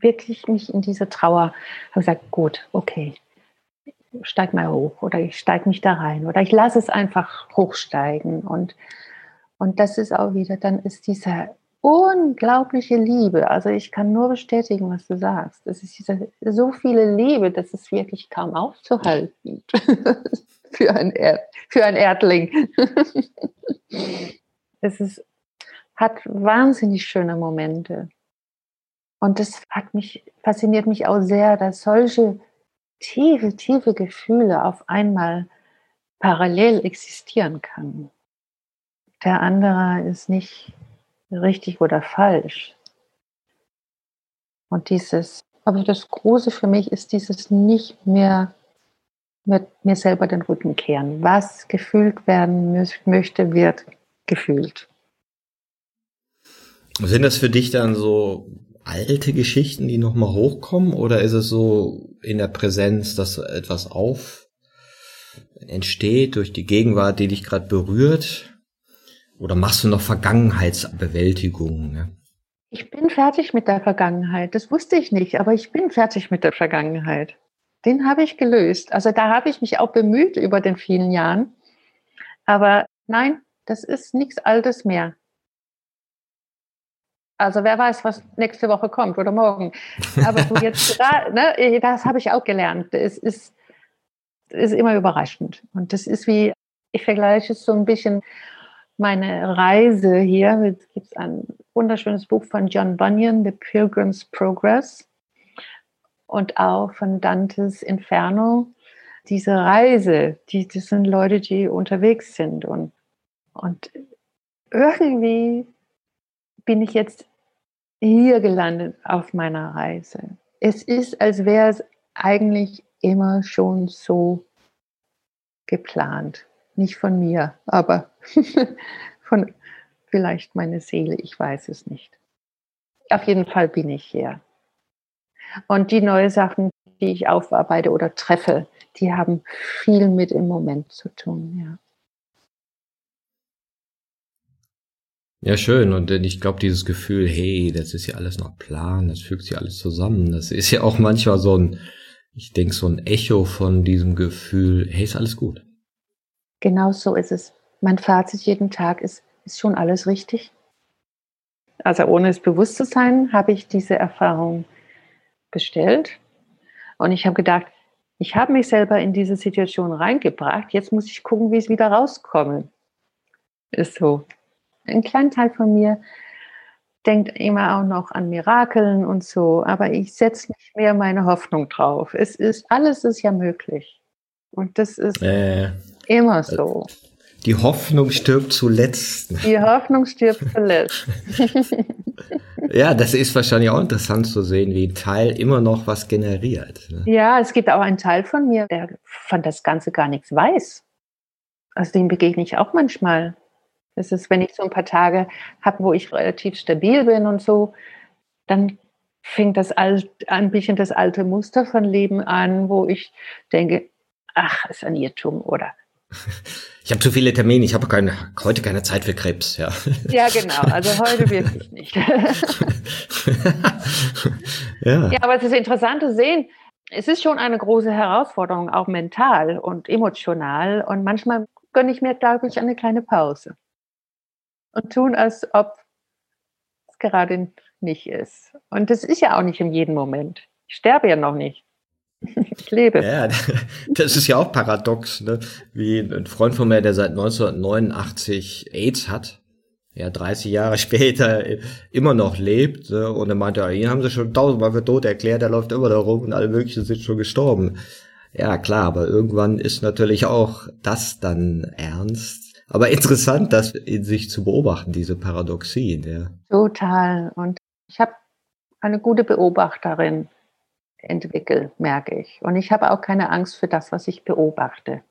S1: wirklich mich in diese Trauer, habe gesagt, gut, okay, steig mal hoch oder ich steige mich da rein oder ich lasse es einfach hochsteigen und und das ist auch wieder, dann ist diese unglaubliche Liebe. Also ich kann nur bestätigen, was du sagst. Es ist diese, so viele Liebe, dass es wirklich kaum aufzuhalten *laughs* für, ein Erd, für ein Erdling. *laughs* es ist hat wahnsinnig schöne Momente. Und das hat mich, fasziniert mich auch sehr, dass solche tiefe, tiefe Gefühle auf einmal parallel existieren kann. Der andere ist nicht richtig oder falsch. Und dieses, aber das Große für mich ist dieses nicht mehr mit mir selber den Rücken kehren. Was gefühlt werden möchte, wird gefühlt.
S2: Sind das für dich dann so alte Geschichten, die nochmal hochkommen? Oder ist es so in der Präsenz, dass etwas auf entsteht durch die Gegenwart, die dich gerade berührt? Oder machst du noch Vergangenheitsbewältigung? Ne?
S1: Ich bin fertig mit der Vergangenheit. Das wusste ich nicht, aber ich bin fertig mit der Vergangenheit. Den habe ich gelöst. Also da habe ich mich auch bemüht über den vielen Jahren. Aber nein, das ist nichts Altes mehr. Also wer weiß, was nächste Woche kommt oder morgen. Aber so jetzt *laughs* gerade, ne, das habe ich auch gelernt. Es ist, ist immer überraschend. Und das ist wie, ich vergleiche es so ein bisschen meine Reise hier. Es gibt ein wunderschönes Buch von John Bunyan, The Pilgrim's Progress. Und auch von Dantes Inferno. Diese Reise, die, das sind Leute, die unterwegs sind. Und, und irgendwie bin ich jetzt hier gelandet auf meiner Reise. Es ist, als wäre es eigentlich immer schon so geplant. Nicht von mir, aber *laughs* von vielleicht meine Seele, ich weiß es nicht. Auf jeden Fall bin ich hier. Und die neuen Sachen, die ich aufarbeite oder treffe, die haben viel mit im Moment zu tun, ja.
S2: Ja, schön. Und ich glaube, dieses Gefühl, hey, das ist ja alles noch Plan, das fügt sich alles zusammen. Das ist ja auch manchmal so ein, ich denke, so ein Echo von diesem Gefühl, hey, ist alles gut.
S1: Genau so ist es. Mein Fazit jeden Tag ist, ist schon alles richtig. Also ohne es bewusst zu sein, habe ich diese Erfahrung bestellt. Und ich habe gedacht, ich habe mich selber in diese Situation reingebracht. Jetzt muss ich gucken, wie ich wieder rauskomme. Ist so. Ein kleiner Teil von mir denkt immer auch noch an Mirakeln und so, aber ich setze nicht mehr meine Hoffnung drauf. Es ist, alles ist ja möglich. Und das ist äh, immer so.
S2: Die Hoffnung stirbt zuletzt.
S1: Die Hoffnung stirbt zuletzt. *laughs*
S2: ja, das ist wahrscheinlich auch interessant zu sehen, wie ein Teil immer noch was generiert.
S1: Ne? Ja, es gibt auch einen Teil von mir, der von das Ganze gar nichts weiß. Also dem begegne ich auch manchmal. Das ist, wenn ich so ein paar Tage habe, wo ich relativ stabil bin und so, dann fängt das alt, ein bisschen das alte Muster von Leben an, wo ich denke, ach, ist ein Irrtum oder *laughs*
S2: ich habe zu viele Termine, ich habe keine, heute keine Zeit für Krebs, ja.
S1: Ja, genau, also heute wirklich nicht. *laughs* ja. ja, aber es ist interessant zu sehen, es ist schon eine große Herausforderung, auch mental und emotional. Und manchmal gönne ich mir, glaube ich, eine kleine Pause. Und tun, als ob es gerade nicht ist. Und das ist ja auch nicht in jedem Moment. Ich sterbe ja noch nicht. *laughs* Ich lebe.
S2: Ja, *laughs* das ist ja auch paradox, ne? Wie ein Freund von mir, der seit 1989 AIDS hat, ja, 30 Jahre *laughs* später immer noch lebt, ne? und er meinte, ja, ihn haben sie schon tausendmal für tot erklärt, er läuft immer da rum und alle möglichen sind schon gestorben. Ja, klar, aber irgendwann ist natürlich auch das dann ernst. Aber interessant, das in sich zu beobachten, diese Paradoxien, ja.
S1: Total. Und ich habe eine gute Beobachterin entwickle, merke ich. Und ich habe auch keine Angst für das, was ich beobachte.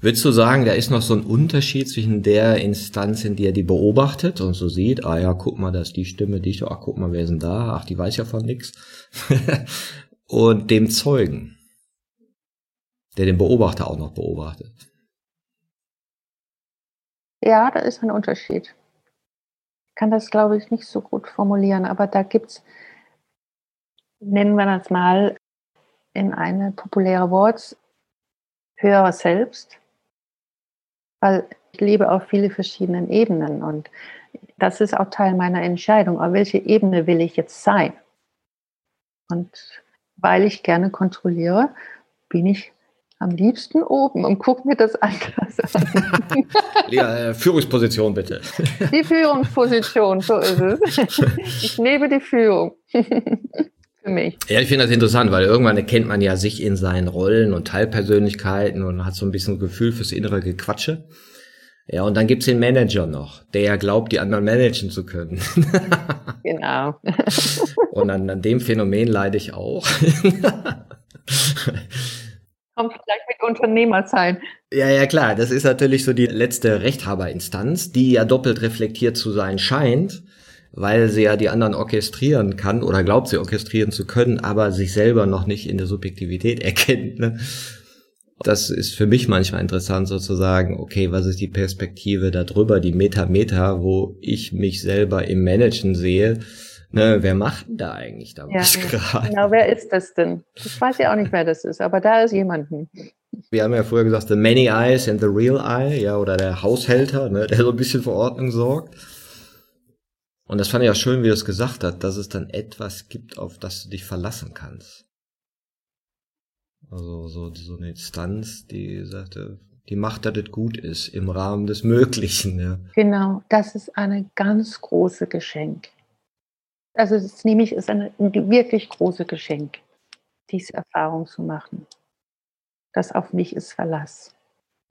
S2: Würdest du sagen, da ist noch so ein Unterschied zwischen der Instanz, in der die beobachtet und so sieht, ah ja, guck mal, da ist die Stimme, die ich, ach guck mal, wer ist denn da? Ach, die weiß ja von nix. *laughs* und dem Zeugen, der den Beobachter auch noch beobachtet.
S1: Ja, da ist ein Unterschied. Ich kann das, glaube ich, nicht so gut formulieren, aber da gibt's nennen wir das mal in eine populäre Wort, höher selbst, weil ich lebe auf viele verschiedenen Ebenen und das ist auch Teil meiner Entscheidung, auf welche Ebene will ich jetzt sein. Und weil ich gerne kontrolliere, bin ich am liebsten oben und gucke mir das anders an. *laughs*
S2: ja, äh, Führungsposition bitte.
S1: Die Führungsposition, so ist es. Ich nehme die Führung
S2: für mich. Ja, ich finde das interessant, weil irgendwann erkennt man ja sich in seinen Rollen und Teilpersönlichkeiten und hat so ein bisschen Gefühl fürs innere Gequatsche. Ja, und dann gibt's den Manager noch, der ja glaubt, die anderen managen zu können. *laughs*
S1: genau.
S2: und an, an dem Phänomen leide ich auch.
S1: Kommt vielleicht mit Unternehmerzeit.
S2: Ja, ja, klar. Das ist natürlich so die letzte Rechthaberinstanz, die ja doppelt reflektiert zu sein scheint weil sie ja die anderen orchestrieren kann oder glaubt sie orchestrieren zu können, aber sich selber noch nicht in der Subjektivität *laughs* erkennt. Ne? Das ist für mich manchmal interessant sozusagen, okay, was ist die Perspektive darüber, die Meta-Meta, wo ich mich selber im Managen sehe. Ne, wer macht denn da eigentlich da was
S1: ja, gerade? Genau, wer ist das denn? Ich weiß ja auch nicht, wer das ist, aber da ist jemand.
S2: Wir haben ja vorher gesagt, the many eyes and the real eye, ja, oder der Haushälter, ne, der so ein bisschen für Ordnung sorgt. Und das fand ich auch schön, wie er es gesagt hat, dass es dann etwas gibt, auf das du dich verlassen kannst. Also so, so eine Instanz, die sagte, die macht, dass es gut ist, im Rahmen des Möglichen. Ja.
S1: Genau, das ist eine ganz große Geschenk. Also das nehme ich, ist ein wirklich große Geschenk, diese Erfahrung zu machen. Das auf mich ist Verlass.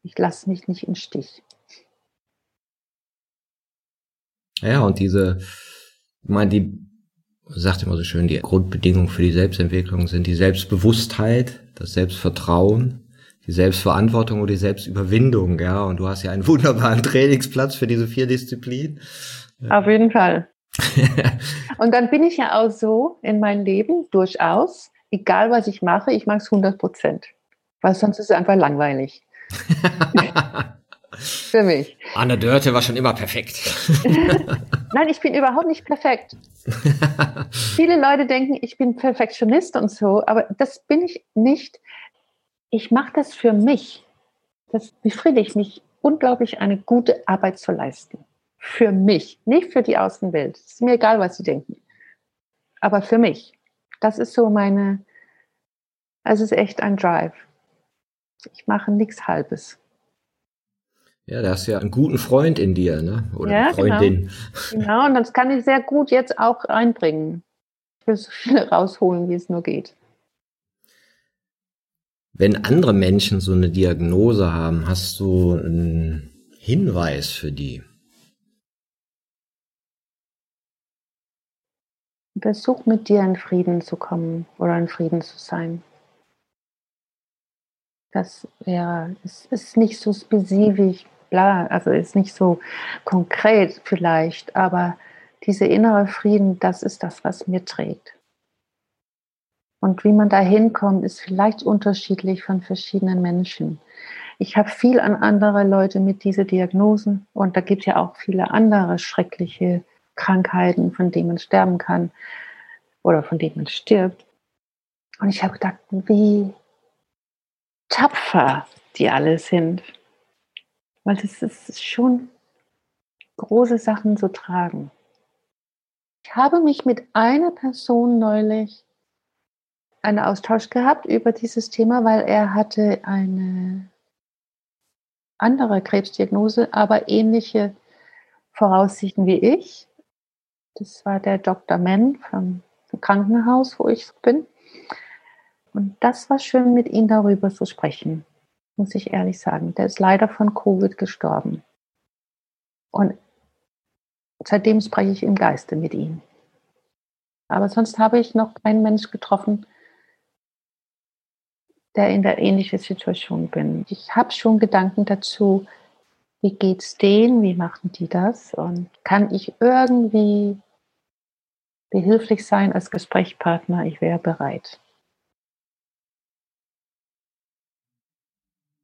S1: Ich lasse mich nicht im Stich.
S2: Ja, und diese, ich meine, die sagt immer so schön, die Grundbedingungen für die Selbstentwicklung sind die Selbstbewusstheit, das Selbstvertrauen, die Selbstverantwortung und die Selbstüberwindung, ja. Und du hast ja einen wunderbaren *laughs* Trainingsplatz für diese vier Disziplinen.
S1: Auf jeden Fall. Und dann bin ich ja auch so in meinem Leben durchaus, egal was ich mache, ich mache es 100 Prozent. Weil sonst ist es einfach langweilig. *laughs* Für mich.
S2: Anne Dörte war schon immer perfekt. *laughs*
S1: Nein, ich bin überhaupt nicht perfekt. *laughs* Viele Leute denken, ich bin Perfektionist und so, aber das bin ich nicht. Ich mache das für mich. Das befriedigt mich unglaublich, eine gute Arbeit zu leisten. Für mich, nicht für die Außenwelt. Es ist mir egal, was sie denken. Aber für mich. Das ist so meine, es ist echt ein Drive. Ich mache nichts Halbes.
S2: Ja, da hast ja einen guten Freund in dir, ne?
S1: Oder ja, genau. Freundin. Genau. genau, und das kann ich sehr gut jetzt auch einbringen. Ich will so schnell rausholen, wie es nur geht.
S2: Wenn andere Menschen so eine Diagnose haben, hast du einen Hinweis für die?
S1: Versuch mit dir in Frieden zu kommen oder in Frieden zu sein. Das wäre, es ist nicht so spezifisch, bla, also ist nicht so konkret vielleicht, aber dieser innere Frieden, das ist das, was mir trägt. Und wie man da hinkommt, ist vielleicht unterschiedlich von verschiedenen Menschen. Ich habe viel an andere Leute mit diesen Diagnosen und da gibt es ja auch viele andere schreckliche Krankheiten, von denen man sterben kann oder von denen man stirbt. Und ich habe gedacht, wie tapfer die alle sind. Weil es ist schon große Sachen zu tragen. Ich habe mich mit einer Person neulich einen Austausch gehabt über dieses Thema, weil er hatte eine andere Krebsdiagnose, aber ähnliche Voraussichten wie ich. Das war der Dr. Mann vom Krankenhaus, wo ich bin. Und das war schön, mit ihm darüber zu sprechen, muss ich ehrlich sagen. Der ist leider von Covid gestorben. Und seitdem spreche ich im Geiste mit ihm. Aber sonst habe ich noch keinen Mensch getroffen, der in der ähnlichen Situation bin. Ich habe schon Gedanken dazu, wie geht's denen, wie machen die das und kann ich irgendwie behilflich sein als Gesprächspartner? Ich wäre bereit.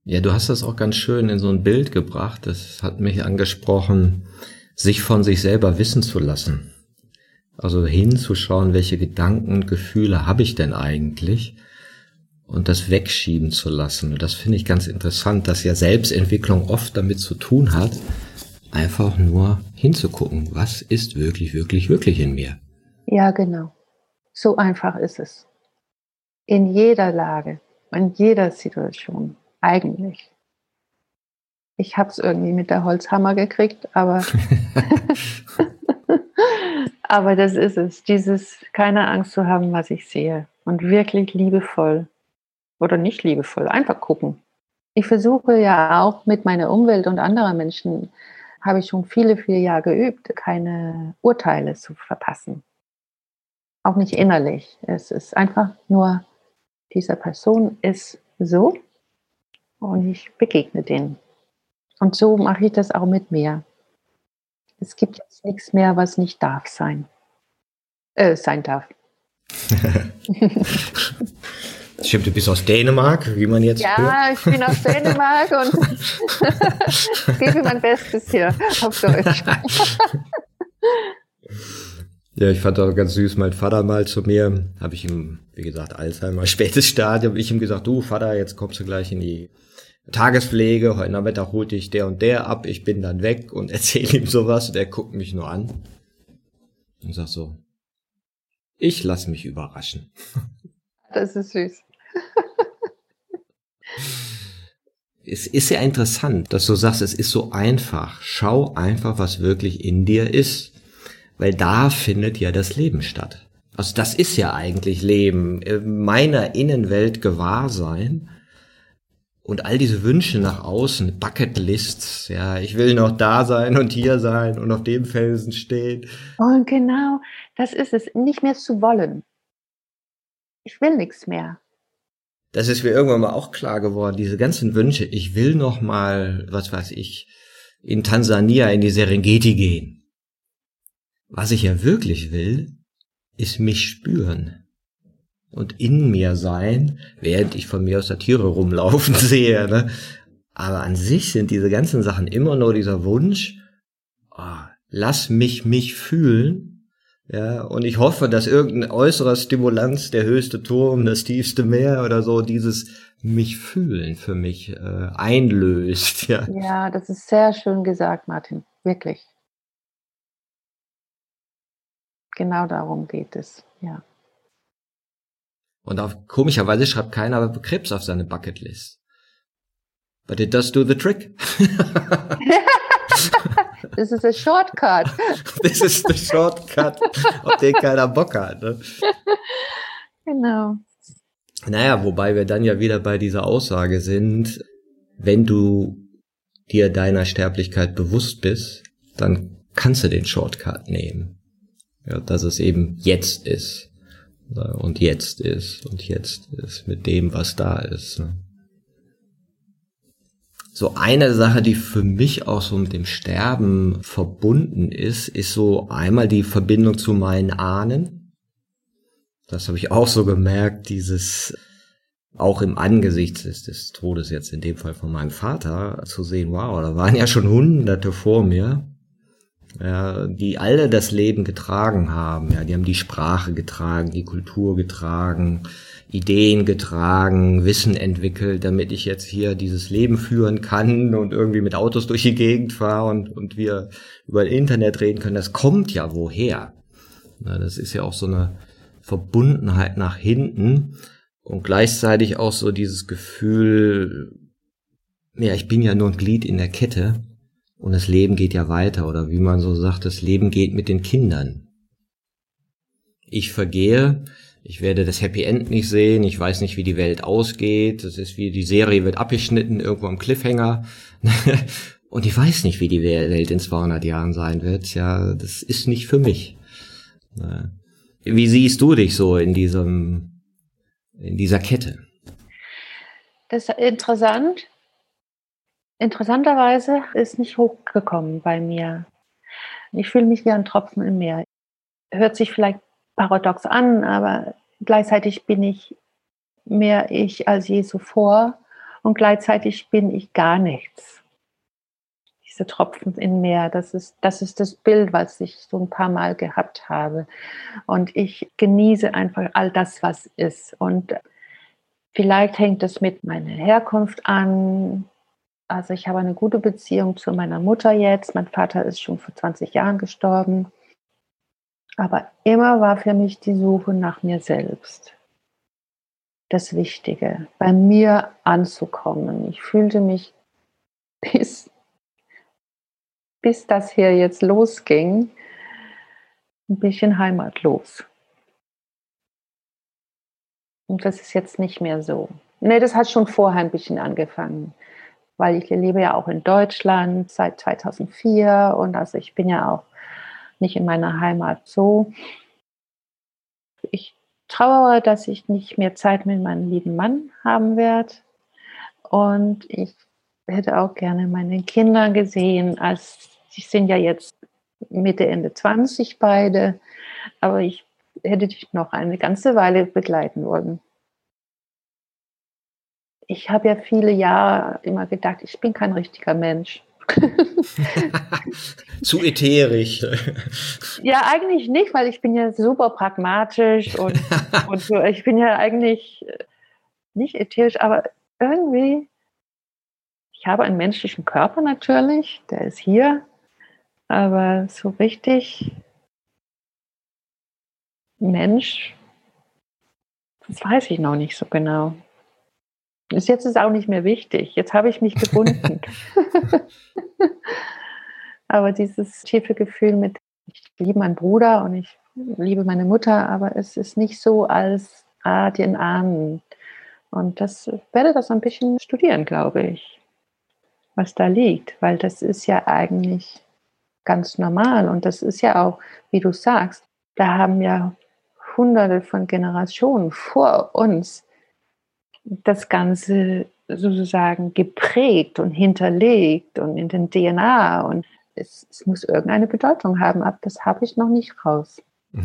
S2: Ja, du hast das auch ganz schön in so ein Bild gebracht. Das hat mich angesprochen, sich von sich selber wissen zu lassen. Also hinzuschauen, welche Gedanken, Gefühle habe ich denn eigentlich? Und das wegschieben zu lassen. Und das finde ich ganz interessant, dass ja Selbstentwicklung oft damit zu tun hat, einfach nur hinzugucken, was ist wirklich, wirklich, wirklich in mir.
S1: Ja, genau. So einfach ist es. In jeder Lage, in jeder Situation eigentlich. Ich habe es irgendwie mit der Holzhammer gekriegt, aber, *laughs* *laughs* aber das ist es. Dieses keine Angst zu haben, was ich sehe. Und wirklich liebevoll oder nicht liebevoll, einfach gucken. Ich versuche ja auch mit meiner Umwelt und anderen Menschen, habe ich schon viele, viele Jahre geübt, keine Urteile zu verpassen. Auch nicht innerlich. Es ist einfach nur, diese Person ist so und ich begegne denen. Und so mache ich das auch mit mir. Es gibt jetzt nichts mehr, was nicht darf sein. Äh, sein darf. *laughs* *laughs*
S2: Stimmt, du bist aus Dänemark, wie man jetzt.
S1: Ja, hört. ich bin aus Dänemark und *laughs* gebe mein Bestes hier auf Deutsch.
S2: Ja, ich fand auch ganz süß, mein Vater mal zu mir, habe ich ihm, wie gesagt, Alzheimer, *laughs* spätes Stadium, ich ihm gesagt, du Vater, jetzt kommst du gleich in die Tagespflege, heute Nachmittag holt dich der und der ab, ich bin dann weg und *laughs* erzähle ihm sowas und er guckt mich nur an und sagt so, ich lass mich überraschen.
S1: Das ist süß. *laughs*
S2: es ist ja interessant, dass du sagst, es ist so einfach. Schau einfach, was wirklich in dir ist. Weil da findet ja das Leben statt. Also das ist ja eigentlich Leben, meiner Innenwelt gewahr sein und all diese Wünsche nach außen, Bucketlists, ja, ich will noch da sein und hier sein und auf dem Felsen stehen.
S1: Und genau, das ist es, nicht mehr zu wollen. Ich will nichts mehr.
S2: Das ist mir irgendwann mal auch klar geworden, diese ganzen Wünsche, ich will noch mal, was weiß ich, in Tansania in die Serengeti gehen. Was ich ja wirklich will, ist mich spüren und in mir sein, während ich von mir aus der Tiere rumlaufen *laughs* sehe. Ne? Aber an sich sind diese ganzen Sachen immer nur dieser Wunsch, oh, lass mich mich fühlen. Ja, und ich hoffe, dass irgendein äußerer Stimulanz, der höchste Turm, das tiefste Meer oder so, dieses mich fühlen für mich äh, einlöst. Ja.
S1: ja, das ist sehr schön gesagt, Martin. Wirklich. Genau darum geht es, ja.
S2: Und auf, komischerweise schreibt keiner Krebs auf seine Bucketlist. but it does do the trick. *laughs* *laughs*
S1: This is a shortcut. *laughs*
S2: This is the shortcut, auf den keiner Bock hat. Ne? *laughs*
S1: Genau.
S2: Naja, wobei wir dann ja wieder bei dieser Aussage sind, wenn du dir deiner Sterblichkeit bewusst bist, dann kannst du den Shortcut nehmen. Ja, dass es eben jetzt ist. Und jetzt ist und jetzt ist mit dem, was da ist. Ne? So eine Sache, die für mich auch so mit dem Sterben verbunden ist, ist so einmal die Verbindung zu meinen Ahnen. Das habe ich auch so gemerkt, dieses auch im Angesicht des, des Todes jetzt in dem Fall von meinem Vater zu sehen, wow, da waren ja schon Hunderte vor mir, ja, die alle das Leben getragen haben. Ja, die haben die Sprache getragen, die Kultur getragen, Ideen getragen, Wissen entwickelt, damit ich jetzt hier dieses Leben führen kann und irgendwie mit Autos durch die Gegend fahre und, und wir über Internet reden können. Das kommt ja woher. Ja, das ist ja auch so eine Verbundenheit nach hinten und gleichzeitig auch so dieses Gefühl, ja, ich bin ja nur ein Glied in der Kette und das Leben geht ja weiter oder wie man so sagt, das Leben geht mit den Kindern. Ich vergehe, ich werde das Happy End nicht sehen, ich weiß nicht, wie die Welt ausgeht, das ist wie die Serie wird abgeschnitten irgendwo am Cliffhanger *laughs* und ich weiß nicht, wie die Welt in 200 Jahren sein wird. Ja, das ist nicht für mich. Wie siehst du dich so in diesem in dieser Kette?
S1: Das ist interessant. Interessanterweise ist nicht hochgekommen bei mir. Ich fühle mich wie ein Tropfen im Meer. Hört sich vielleicht paradox an, aber gleichzeitig bin ich mehr ich als je zuvor und gleichzeitig bin ich gar nichts. Diese Tropfen im Meer, das ist, das ist das Bild, was ich so ein paar Mal gehabt habe. Und ich genieße einfach all das, was ist. Und vielleicht hängt es mit meiner Herkunft an, also ich habe eine gute Beziehung zu meiner Mutter jetzt. Mein Vater ist schon vor 20 Jahren gestorben. Aber immer war für mich die Suche nach mir selbst das Wichtige, bei mir anzukommen. Ich fühlte mich *laughs* bis, bis das hier jetzt losging, ein bisschen heimatlos. Und das ist jetzt nicht mehr so. Nee, das hat schon vorher ein bisschen angefangen weil ich lebe ja auch in Deutschland seit 2004 und also ich bin ja auch nicht in meiner Heimat so. Ich trauere, dass ich nicht mehr Zeit mit meinem lieben Mann haben werde und ich hätte auch gerne meine Kinder gesehen, als sie sind ja jetzt Mitte, Ende 20 beide, aber ich hätte dich noch eine ganze Weile begleiten wollen ich habe ja viele Jahre immer gedacht, ich bin kein richtiger Mensch. *laughs* *laughs*
S2: Zu ätherisch.
S1: Ja, eigentlich nicht, weil ich bin ja super pragmatisch und, *laughs* und ich bin ja eigentlich nicht ätherisch, aber irgendwie, ich habe einen menschlichen Körper natürlich, der ist hier, aber so richtig Mensch, das weiß ich noch nicht so genau. Bis jetzt ist auch nicht mehr wichtig. Jetzt habe ich mich gefunden. *laughs* *laughs* aber dieses tiefe Gefühl mit, ich liebe meinen Bruder und ich liebe meine Mutter, aber es ist nicht so als ah, den Ahnen. Und das werde das ein bisschen studieren, glaube ich, was da liegt, weil das ist ja eigentlich ganz normal und das ist ja auch, wie du sagst, da haben ja hunderte von Generationen vor uns das Ganze sozusagen geprägt und hinterlegt und in den DNA und es, es muss irgendeine Bedeutung haben, aber das habe ich noch nicht raus. *laughs*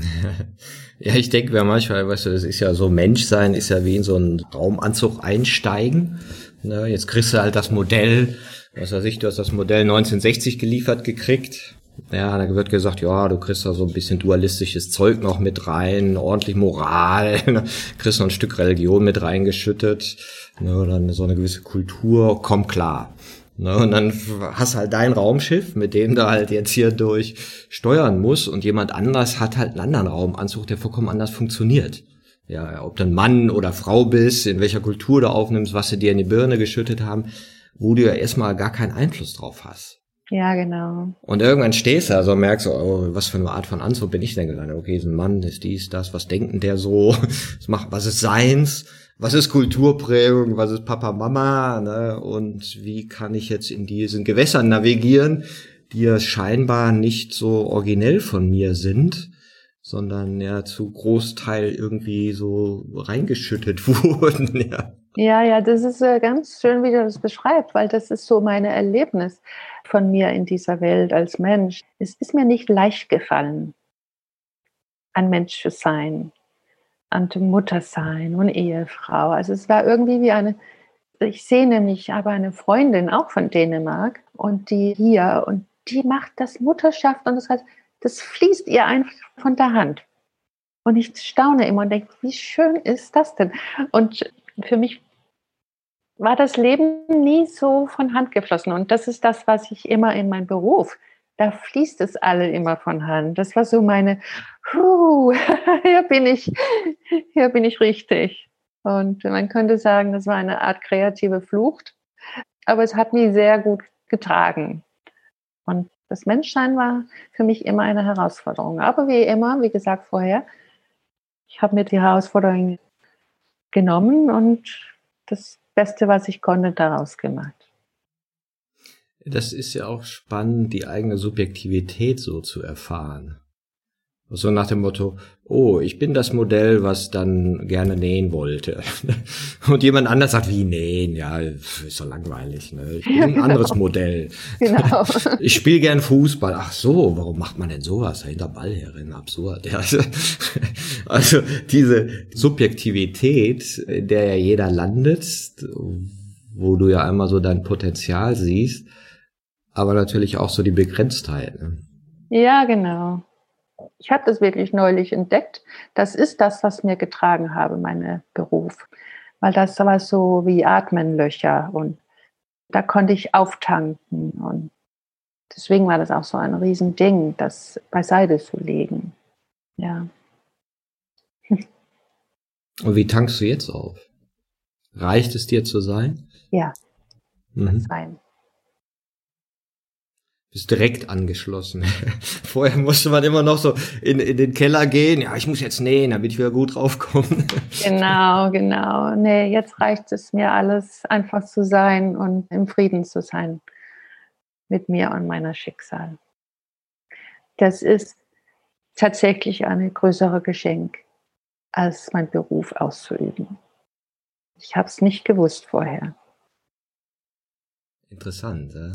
S2: ja, ich denke mir manchmal, weißt du, das ist ja so Menschsein, ist ja wie in so einen Raumanzug einsteigen. Ne, jetzt kriegst du halt das Modell, was weiß ich, du hast das Modell 1960 geliefert gekriegt. Ja, da wird gesagt, ja, du kriegst da so ein bisschen dualistisches Zeug noch mit rein, ordentlich Moral, *laughs* ne? kriegst noch ein Stück Religion mit reingeschüttet, ne, dann so eine gewisse Kultur, komm klar. Ne, und dann hast halt dein Raumschiff, mit dem du halt jetzt hier durch steuern musst und jemand anders hat halt einen anderen Raumanzug, der vollkommen anders funktioniert. Ja, ob du ein Mann oder Frau bist, in welcher Kultur du aufnimmst, was sie dir in die Birne geschüttet haben, wo du ja erstmal gar keinen Einfluss drauf hast.
S1: Ja, genau.
S2: Und irgendwann stehst du also und merkst, oh, was für eine Art von Anzug bin ich denn gelandet? Okay, ist ein Mann, ist dies, das, was denkt denn der so? *laughs* Was macht, was ist seins? Was ist Kulturprägung? Was ist Papa, Mama? Ne? Und wie kann ich jetzt in diesen Gewässern navigieren, die ja scheinbar nicht so originell von mir sind? sondern ja zu Großteil irgendwie so reingeschüttet *laughs* wurden. Ja.
S1: Ja, ja, das ist äh, ganz schön, wie du das beschreibst, weil das ist so mein Erlebnis von mir in dieser Welt als Mensch. Es ist mir nicht leicht gefallen, ein Mensch zu sein, an Mutter sein und Ehefrau. Also es war irgendwie wie eine, ich sehe nämlich aber eine Freundin auch von Dänemark und die hier und die macht das Mutterschaft und das heißt, das fließt ihr einfach von der Hand. Und ich staune immer und denke, wie schön ist das denn? Und für mich war das Leben nie so von Hand geflossen. Und das ist das, was ich immer in meinem Beruf, da fließt es alle immer von Hand. Das war so meine, huh, *laughs* hier bin ich, hier bin ich richtig. Und man könnte sagen, das war eine Art kreative Flucht. Aber es hat mich sehr gut getragen. Und das Menschsein war für mich immer eine Herausforderung. Aber wie immer, wie gesagt vorher, ich habe mir die Herausforderung genommen und das Beste, was ich konnte, daraus gemacht.
S2: Das ist ja auch spannend, die eigene Subjektivität so zu erfahren. So nach dem Motto, oh, ich bin das Modell, was dann gerne nähen wollte. *laughs* Und jemand anders sagt, wie nähen? Ja, ist doch langweilig. Ne? Ich bin ja, genau. ein *laughs* anderes Modell. Genau. *laughs* Ich spiele gern Fußball. Ach so, warum macht man denn sowas? Hinter Ball herrennen, absurd. Ja, also, also diese Subjektivität, in der ja jeder landet, wo du ja einmal so dein Potenzial siehst, aber natürlich auch so die Begrenztheit. Ne?
S1: Ja, genau ich habe das wirklich neulich entdeckt. Das ist das, was mir getragen habe, mein Beruf. Weil das war so wie Atmenlöcher und da konnte ich auftanken und deswegen war das auch so ein Riesending, das beiseite zu legen. Ja. *laughs*
S2: Und wie tankst du jetzt auf? Reicht es dir zu sein?
S1: Ja, mhm. sein
S2: bist direkt angeschlossen. *laughs* Vorher musste man immer noch so in, in den Keller gehen. Ja, ich muss jetzt nähen, damit ich wieder gut draufkomme. *laughs*
S1: genau, genau. Nee, jetzt reicht es mir alles, einfach zu sein und im Frieden zu sein mit mir und meiner Schicksal. Das ist tatsächlich ein größere Geschenk, als mein Beruf auszuüben. Ich habe es nicht gewusst vorher.
S2: Interessant, ja?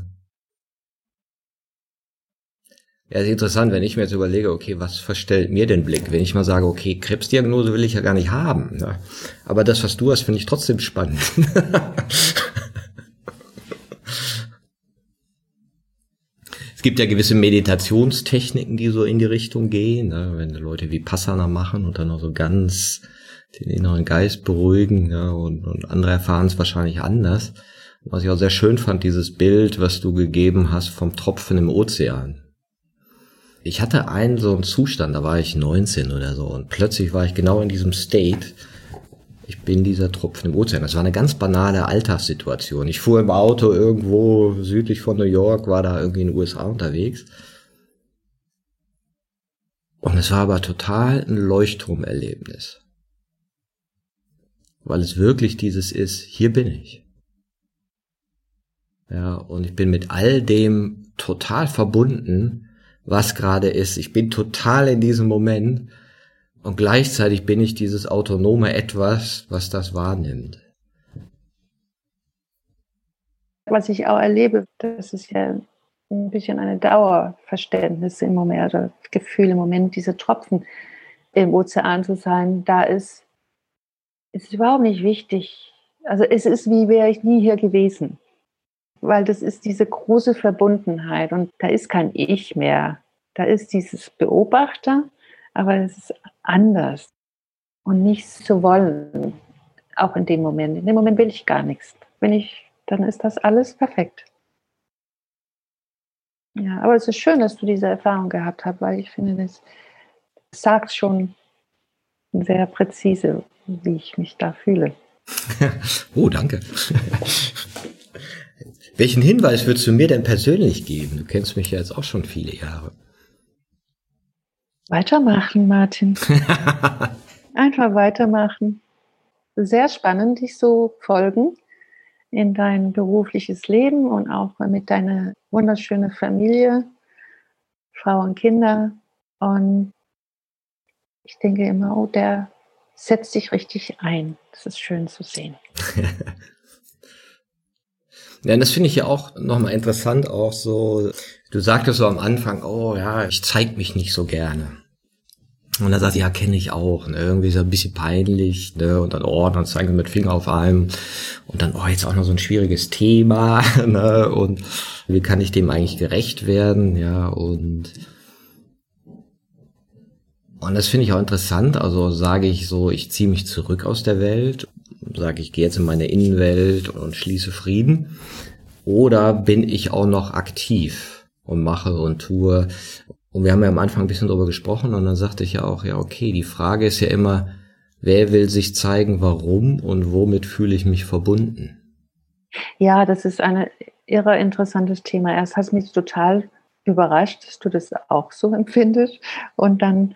S2: Ja, ist interessant, wenn ich mir jetzt überlege, okay, was verstellt mir den Blick? Wenn ich mal sage, okay, Krebsdiagnose will ich ja gar nicht haben. Ne? Aber das, was du hast, finde ich trotzdem spannend. *laughs* es gibt ja gewisse Meditationstechniken, die so in die Richtung gehen. Ne? Wenn Leute wie Passana machen und dann auch so ganz den inneren Geist beruhigen ja? und, und andere erfahren es wahrscheinlich anders. Was ich auch sehr schön fand, dieses Bild, was du gegeben hast vom Tropfen im Ozean ich hatte einen so einen Zustand, da war ich 19 oder so und plötzlich war ich genau in diesem State. Ich bin dieser Tropfen im Ozean. Das war eine ganz banale Alltagssituation. Ich fuhr im Auto irgendwo südlich von New York, war da irgendwie in den USA unterwegs. Und es war aber total ein Leuchtturmerlebnis. Weil es wirklich dieses ist, hier bin ich. Ja, und ich bin mit all dem total verbunden, was gerade ist. Ich bin total in diesem Moment und gleichzeitig bin ich dieses autonome Etwas, was das wahrnimmt.
S1: Was ich auch erlebe, das ist ja ein bisschen eine Dauerverständnis im Moment, oder Gefühl im Moment, diese Tropfen im Ozean zu sein, da ist, ist überhaupt nicht wichtig. Also es ist wie wäre ich nie hier gewesen weil das ist diese große Verbundenheit und da ist kein Ich mehr. Da ist dieses Beobachter, aber es ist anders und nichts zu wollen, auch in dem Moment. In dem Moment will ich gar nichts. Wenn ich, dann ist das alles perfekt. Ja, aber es ist schön, dass du diese Erfahrung gehabt hast, weil ich finde, das sagt schon sehr präzise, wie ich mich da fühle. *laughs*
S2: oh, danke. Welchen Hinweis würdest du mir denn persönlich geben? Du kennst mich ja jetzt auch schon viele Jahre.
S1: Weitermachen, Martin. *laughs* Einfach weitermachen. Sehr spannend, dich so folgen in dein berufliches Leben und auch mit deiner wunderschönen Familie, Frau und Kinder. Und ich denke immer, oh, der setzt sich richtig ein. Das ist schön zu sehen. *laughs*
S2: ja, das finde ich ja auch nochmal interessant, auch so, du sagtest so am Anfang, oh ja, ich zeig mich nicht so gerne. Und dann sagt sie, ja, kenne ich auch. Ne? Irgendwie so ein bisschen peinlich. Ne? Und dann, oh, dann zeigen sie mit Finger auf einem. Und dann, oh, jetzt auch noch so ein schwieriges Thema. *laughs* Ne? Und wie kann ich dem eigentlich gerecht werden? Ja, und und das finde ich auch interessant. Also sage ich so, ich ziehe mich zurück aus der Welt, sage ich gehe jetzt in meine Innenwelt und schließe Frieden. Oder bin ich auch noch aktiv und mache und tue und wir haben ja am Anfang ein bisschen darüber gesprochen und dann sagte ich ja auch, ja, okay, die Frage ist ja immer, wer will sich zeigen, warum und womit fühle ich mich verbunden?
S1: Ja, das ist ein irre interessantes Thema. Erst hat mich total überrascht, dass du das auch so empfindest. Und dann,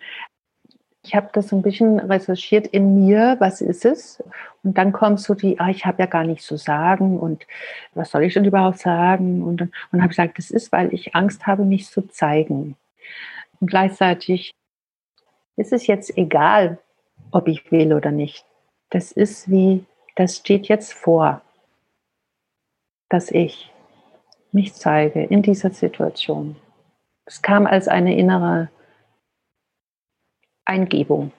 S1: ich habe das ein bisschen recherchiert in mir, was ist es? Und dann kommt so die, ah, ich habe ja gar nichts zu sagen und was soll ich denn überhaupt sagen? Und, und habe gesagt, das ist, weil ich Angst habe, mich zu zeigen. Und gleichzeitig ist es jetzt egal, ob ich will oder nicht. Das ist wie, das steht jetzt vor, dass ich mich zeige in dieser Situation. Es kam als eine innere Eingebung.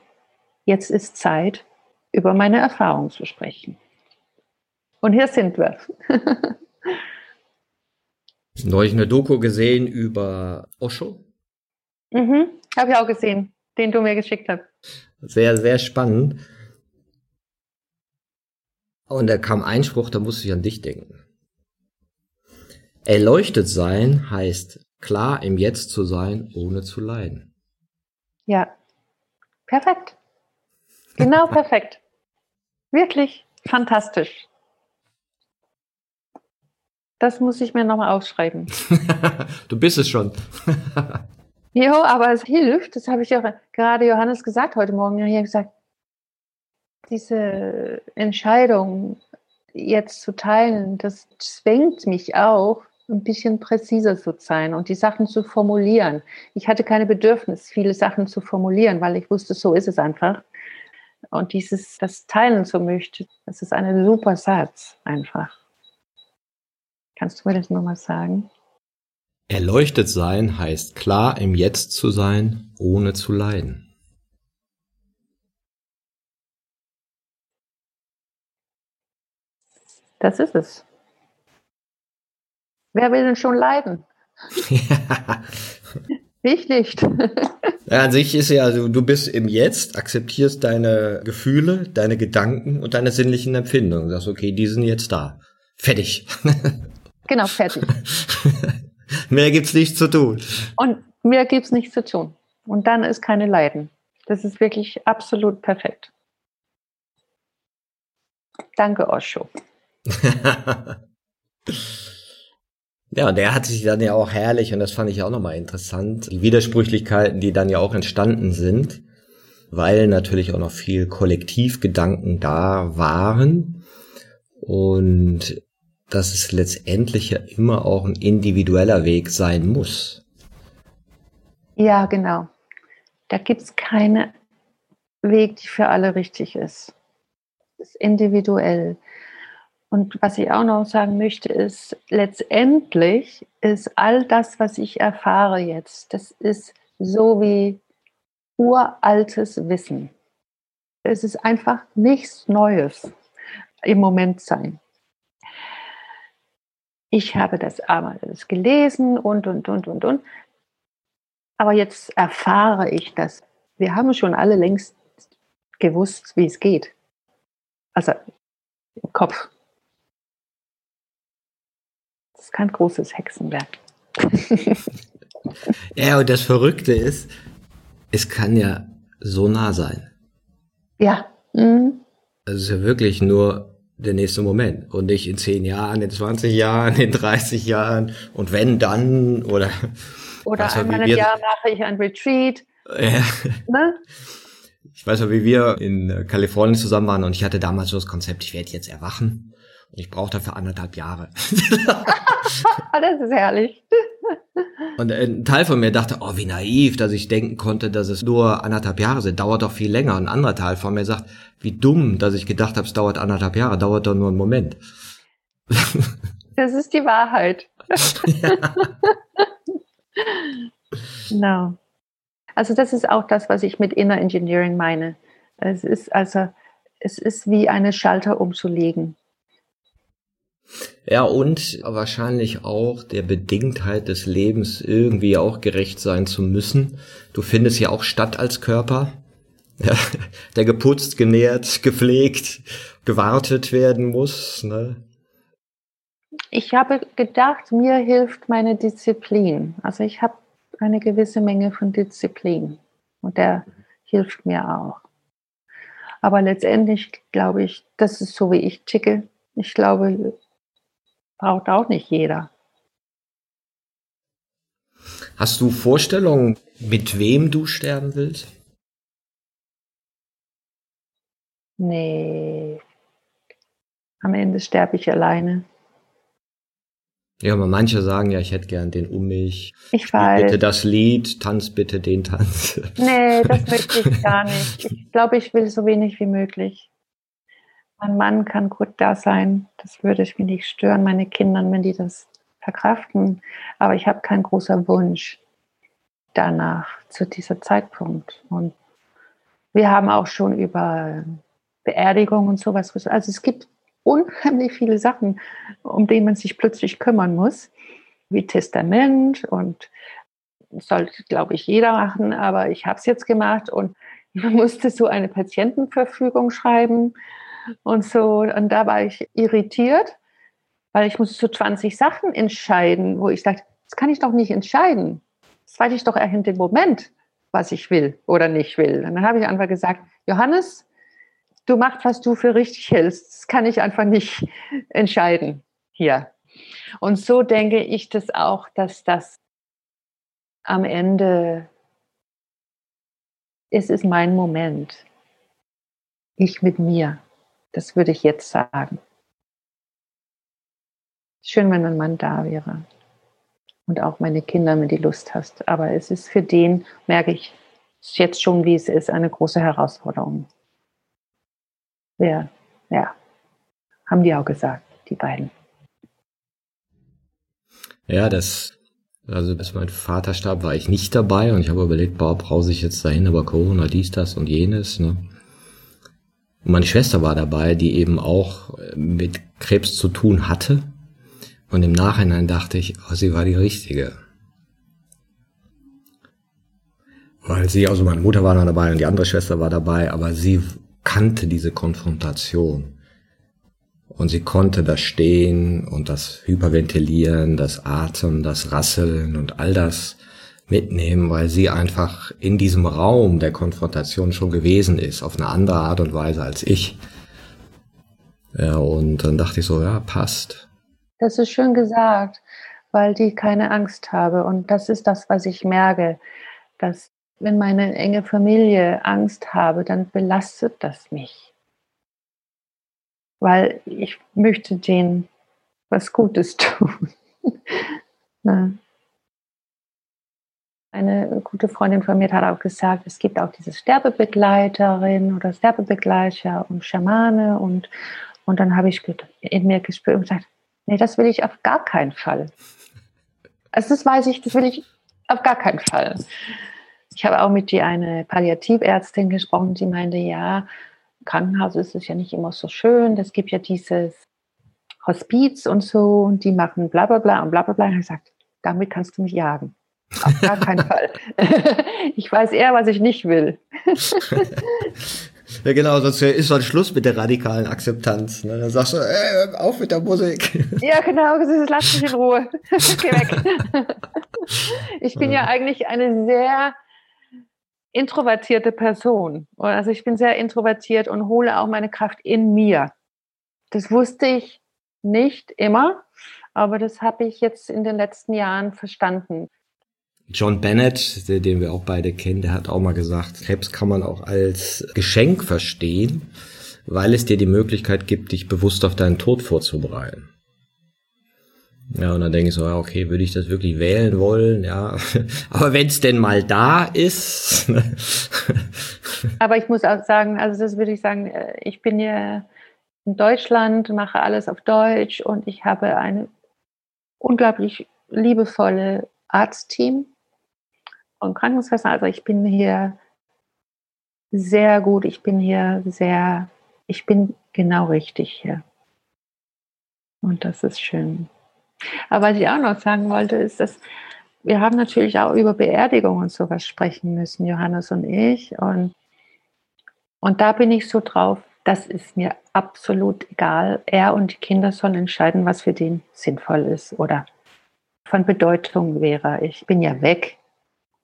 S1: Jetzt ist Zeit, über meine Erfahrung zu sprechen. Und hier sind wir. *laughs*
S2: Neulich eine Doku gesehen über Osho.
S1: Mhm, habe ich auch gesehen, den du mir geschickt hast.
S2: Sehr, sehr spannend. Und da kam ein Spruch, da musste ich an dich denken. Erleuchtet sein heißt klar im Jetzt zu sein, ohne zu leiden.
S1: Ja, perfekt. Genau perfekt. Wirklich fantastisch. Das muss ich mir nochmal aufschreiben. *laughs*
S2: du bist es schon. *laughs*
S1: Jo, aber es hilft, das habe ich ja gerade Johannes gesagt heute Morgen. Er hat gesagt, diese Entscheidung jetzt zu teilen, das zwängt mich auch, ein bisschen präziser zu sein und die Sachen zu formulieren. Ich hatte keine Bedürfnis, viele Sachen zu formulieren, weil ich wusste, so ist es einfach. Und dieses, das teilen zu möchten, das ist ein super Satz einfach. Kannst du mir das nochmal sagen?
S2: Erleuchtet sein heißt klar im Jetzt zu sein, ohne zu leiden.
S1: Das ist es. Wer will denn schon leiden? Ja. *laughs* Ich nicht. *laughs*
S2: Ja, an sich ist ja, du, du bist im Jetzt, akzeptierst deine Gefühle, deine Gedanken und deine sinnlichen Empfindungen. Sagst, okay, die sind jetzt da. Fertig. *laughs*
S1: Genau, fertig.
S2: Mehr gibt's nicht zu tun.
S1: Und mehr gibt's nicht zu tun. Und dann ist keine Leiden. Das ist wirklich absolut perfekt. Danke, Osho.
S2: Ja, und der hat sich dann ja auch herrlich, und das fand ich auch nochmal interessant, die Widersprüchlichkeiten, die dann ja auch entstanden sind, weil natürlich auch noch viel Kollektivgedanken da waren. Und dass es letztendlich ja immer auch ein individueller Weg sein muss.
S1: Ja, genau. Da gibt es keinen Weg, die für alle richtig ist. Es ist individuell. Und was ich auch noch sagen möchte, ist, letztendlich ist all das, was ich erfahre jetzt, das ist so wie uraltes Wissen. Es ist einfach nichts Neues im Moment sein ich habe das alles gelesen und, und, und, und, und. Aber jetzt erfahre ich das. Wir haben schon alle längst gewusst, wie es geht. Also im Kopf. Ist kein großes Hexenwerk. *laughs*
S2: ja, und das Verrückte ist, es kann ja so nah sein.
S1: Ja. Mhm.
S2: Es ist ja wirklich nur der nächste Moment und nicht in zehn Jahren, in 20 Jahren, in 30 Jahren und wenn dann oder *laughs*
S1: oder einmal im Jahr mache ich ein Retreat. Ja.
S2: Ne? Ich weiß noch, wie wir in Kalifornien zusammen waren und ich hatte damals so das Konzept, ich werde jetzt erwachen ich brauche dafür anderthalb Jahre. *laughs*
S1: das ist herrlich.
S2: Und ein Teil von mir dachte, oh, wie naiv, dass ich denken konnte, dass es nur anderthalb Jahre sind. Dauert doch viel länger. Und ein anderer Teil von mir sagt, wie dumm, dass ich gedacht habe, es dauert anderthalb Jahre. Dauert doch nur einen Moment. *laughs*
S1: Das ist die Wahrheit. Ja. *laughs* Genau. Also das ist auch das, was ich mit Inner Engineering meine. Es ist also, es ist wie eine Schalter umzulegen.
S2: Ja, und wahrscheinlich auch der Bedingtheit des Lebens irgendwie auch gerecht sein zu müssen. Du findest ja auch statt als Körper, *laughs* der geputzt, genährt, gepflegt, gewartet werden muss. Ne?
S1: Ich habe gedacht, mir hilft meine Disziplin. Also ich habe eine gewisse Menge von Disziplin und der hilft mir auch. Aber letztendlich glaube ich, das ist so, wie ich ticke. Ich glaube, braucht auch nicht jeder.
S2: Hast du Vorstellungen, mit wem du sterben willst?
S1: Nee. Am Ende sterbe ich alleine.
S2: Ja, aber manche sagen ja, ich hätte gern den um mich.
S1: Ich Spiel weiß.
S2: Bitte das Lied, tanz bitte den Tanz.
S1: Nee, das möchte ich gar nicht. Ich *laughs* glaube, ich will so wenig wie möglich. Mein Mann kann gut da sein. Das würde ich mir nicht stören, meine Kinder, wenn die das verkraften. Aber ich habe keinen großen Wunsch danach, zu diesem Zeitpunkt. Und wir haben auch schon über Beerdigung und sowas. Also es gibt unheimlich viele Sachen, um die man sich plötzlich kümmern muss, wie Testament und sollte, glaube ich, jeder machen, aber ich habe es jetzt gemacht und *laughs* man musste so eine Patientenverfügung schreiben und so. Und da war ich irritiert, weil ich musste so 20 Sachen entscheiden, wo ich dachte, das kann ich doch nicht entscheiden. Das weiß ich doch erst in dem Moment, was ich will oder nicht will. Und dann habe ich einfach gesagt, Johannes, du machst, was du für richtig hältst. Das kann ich einfach nicht entscheiden hier. Und so denke ich das auch, dass das am Ende, es ist mein Moment. Ich mit mir. Das würde ich jetzt sagen. Schön, wenn mein Mann da wäre. Und auch meine Kinder, wenn die Lust hast. Aber es ist für den, merke ich jetzt schon, wie es ist, eine große Herausforderung. Ja, ja. Haben die auch gesagt, die beiden.
S2: Ja, das, also bis mein Vater starb, war ich nicht dabei und ich habe überlegt, boah, brause ich jetzt dahin, aber Corona, dies, das und jenes, ne? Meine Schwester war dabei, die eben auch mit Krebs zu tun hatte. Und im Nachhinein dachte ich, oh, sie war die Richtige. Weil sie, also meine Mutter war noch dabei und die andere Schwester war dabei, aber sie kannte diese Konfrontation. Und sie konnte das Stehen und das Hyperventilieren, das Atmen, das Rasseln und all das mitnehmen, weil sie einfach in diesem Raum der Konfrontation schon gewesen ist, auf eine andere Art und Weise als ich. Ja, und dann dachte ich so, ja, passt.
S1: Das ist schön gesagt, weil die keine Angst habe. Und das ist das, was ich merke, dass wenn meine enge Familie Angst habe, dann belastet das mich. Weil ich möchte denen was Gutes *laughs* tun. Eine gute Freundin von mir hat auch gesagt, es gibt auch diese Sterbebegleiterin oder Sterbebegleiter und Schamane und, und dann habe ich in mir gespürt und gesagt, nee, das will ich auf gar keinen Fall. Also das weiß ich, das will ich auf gar keinen Fall. Ich habe auch mit dir eine Palliativärztin gesprochen, die meinte, ja, Krankenhaus ist es ja nicht immer so schön. Es gibt ja dieses Hospiz und so und die machen bla bla bla und bla bla bla. Und ich gesagt, damit kannst du mich jagen. Auf gar keinen Fall. *laughs* ich weiß eher, was ich nicht will. *laughs*
S2: ja, genau, sonst ist so ein Schluss mit der radikalen Akzeptanz. Ne? Dann sagst du, ey, auf mit der Musik. *laughs*
S1: ja, genau, lass mich in Ruhe. Geh weg. ich bin ja eigentlich eine sehr introvertierte Person. Also ich bin sehr introvertiert und hole auch meine Kraft in mir. Das wusste ich nicht immer, aber das habe ich jetzt in den letzten Jahren verstanden.
S2: John Bennett, den wir auch beide kennen, der hat auch mal gesagt, Krebs kann man auch als Geschenk verstehen, weil es dir die Möglichkeit gibt, dich bewusst auf deinen Tod vorzubereiten. Ja, und dann denke ich so, ja, okay, würde ich das wirklich wählen wollen? Ja, *laughs* aber wenn es denn mal da ist. *laughs*
S1: aber ich muss auch sagen, also das würde ich sagen, äh, ich bin hier in Deutschland, mache alles auf Deutsch und ich habe eine unglaublich liebevolle Arztteam und Krankenschwestern. Also ich bin hier sehr gut, ich bin hier sehr, ich bin genau richtig hier. Und das ist schön. Aber was ich auch noch sagen wollte, ist, dass wir haben natürlich auch über Beerdigung und sowas sprechen müssen, Johannes und ich. Und, und da bin ich so drauf, das ist mir absolut egal. Er und die Kinder sollen entscheiden, was für den sinnvoll ist oder von Bedeutung wäre. Ich bin ja weg.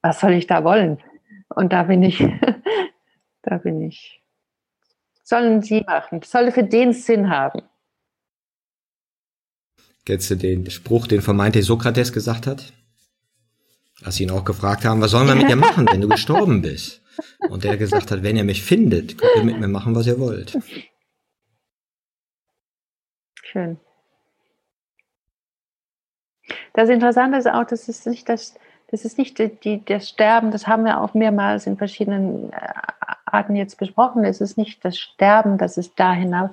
S1: Was soll ich da wollen? Und da bin ich, *laughs* da bin ich. Sollen sie machen. Das soll für den Sinn haben.
S2: Kennst du den Spruch, den vermeinte Sokrates gesagt hat? Als sie ihn auch gefragt haben, was sollen wir mit dir machen, wenn du *laughs* gestorben bist? Und der gesagt hat, wenn ihr mich findet, könnt ihr mit mir machen, was ihr wollt.
S1: Schön. Das Interessante ist auch, das ist nicht das, das ist nicht die, die, das Sterben, das haben wir auch mehrmals in verschiedenen äh, Arten jetzt besprochen. Es ist nicht das Sterben, das ist da hinaus.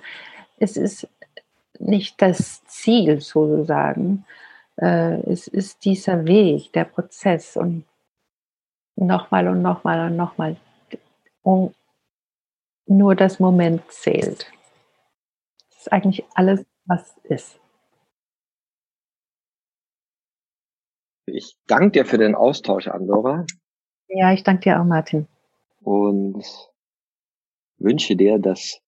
S1: Es ist nicht das Ziel sozusagen. Äh, es ist dieser Weg, der Prozess und nochmal und nochmal und nochmal. Und nur das Moment zählt. Das ist eigentlich alles, was ist.
S3: Ich danke dir für den Austausch, Andorra.
S1: Ja, ich danke dir auch, Martin.
S3: Und wünsche dir, dass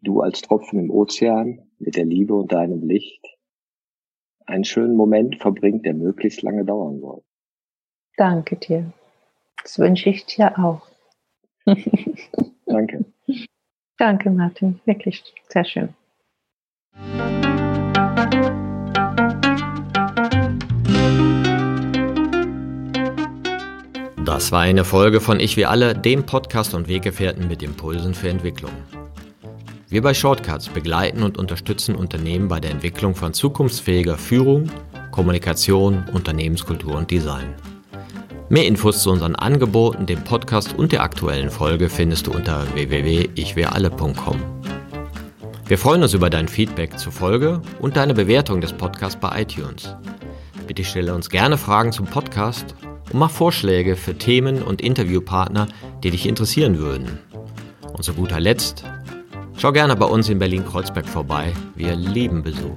S3: du als Tropfen im Ozean mit der Liebe und deinem Licht einen schönen Moment verbringt, der möglichst lange dauern soll.
S1: Danke dir. Das wünsche ich dir auch. *laughs*
S3: Danke.
S1: Danke, Martin. Wirklich sehr schön.
S2: Das war eine Folge von Ich wie alle, dem Podcast und Weggefährten mit Impulsen für Entwicklung. Wir bei Shortcuts begleiten und unterstützen Unternehmen bei der Entwicklung von zukunftsfähiger Führung, Kommunikation, Unternehmenskultur und Design. Mehr Infos zu unseren Angeboten, dem Podcast und der aktuellen Folge findest du unter www.ichwiralle.com. Wir freuen uns über dein Feedback zur Folge und deine Bewertung des Podcasts bei iTunes. Bitte stelle uns gerne Fragen zum Podcast und mach Vorschläge für Themen und Interviewpartner, die dich interessieren würden. Und zu guter Letzt Schau gerne bei uns in Berlin-Kreuzberg vorbei. Wir lieben Besuch.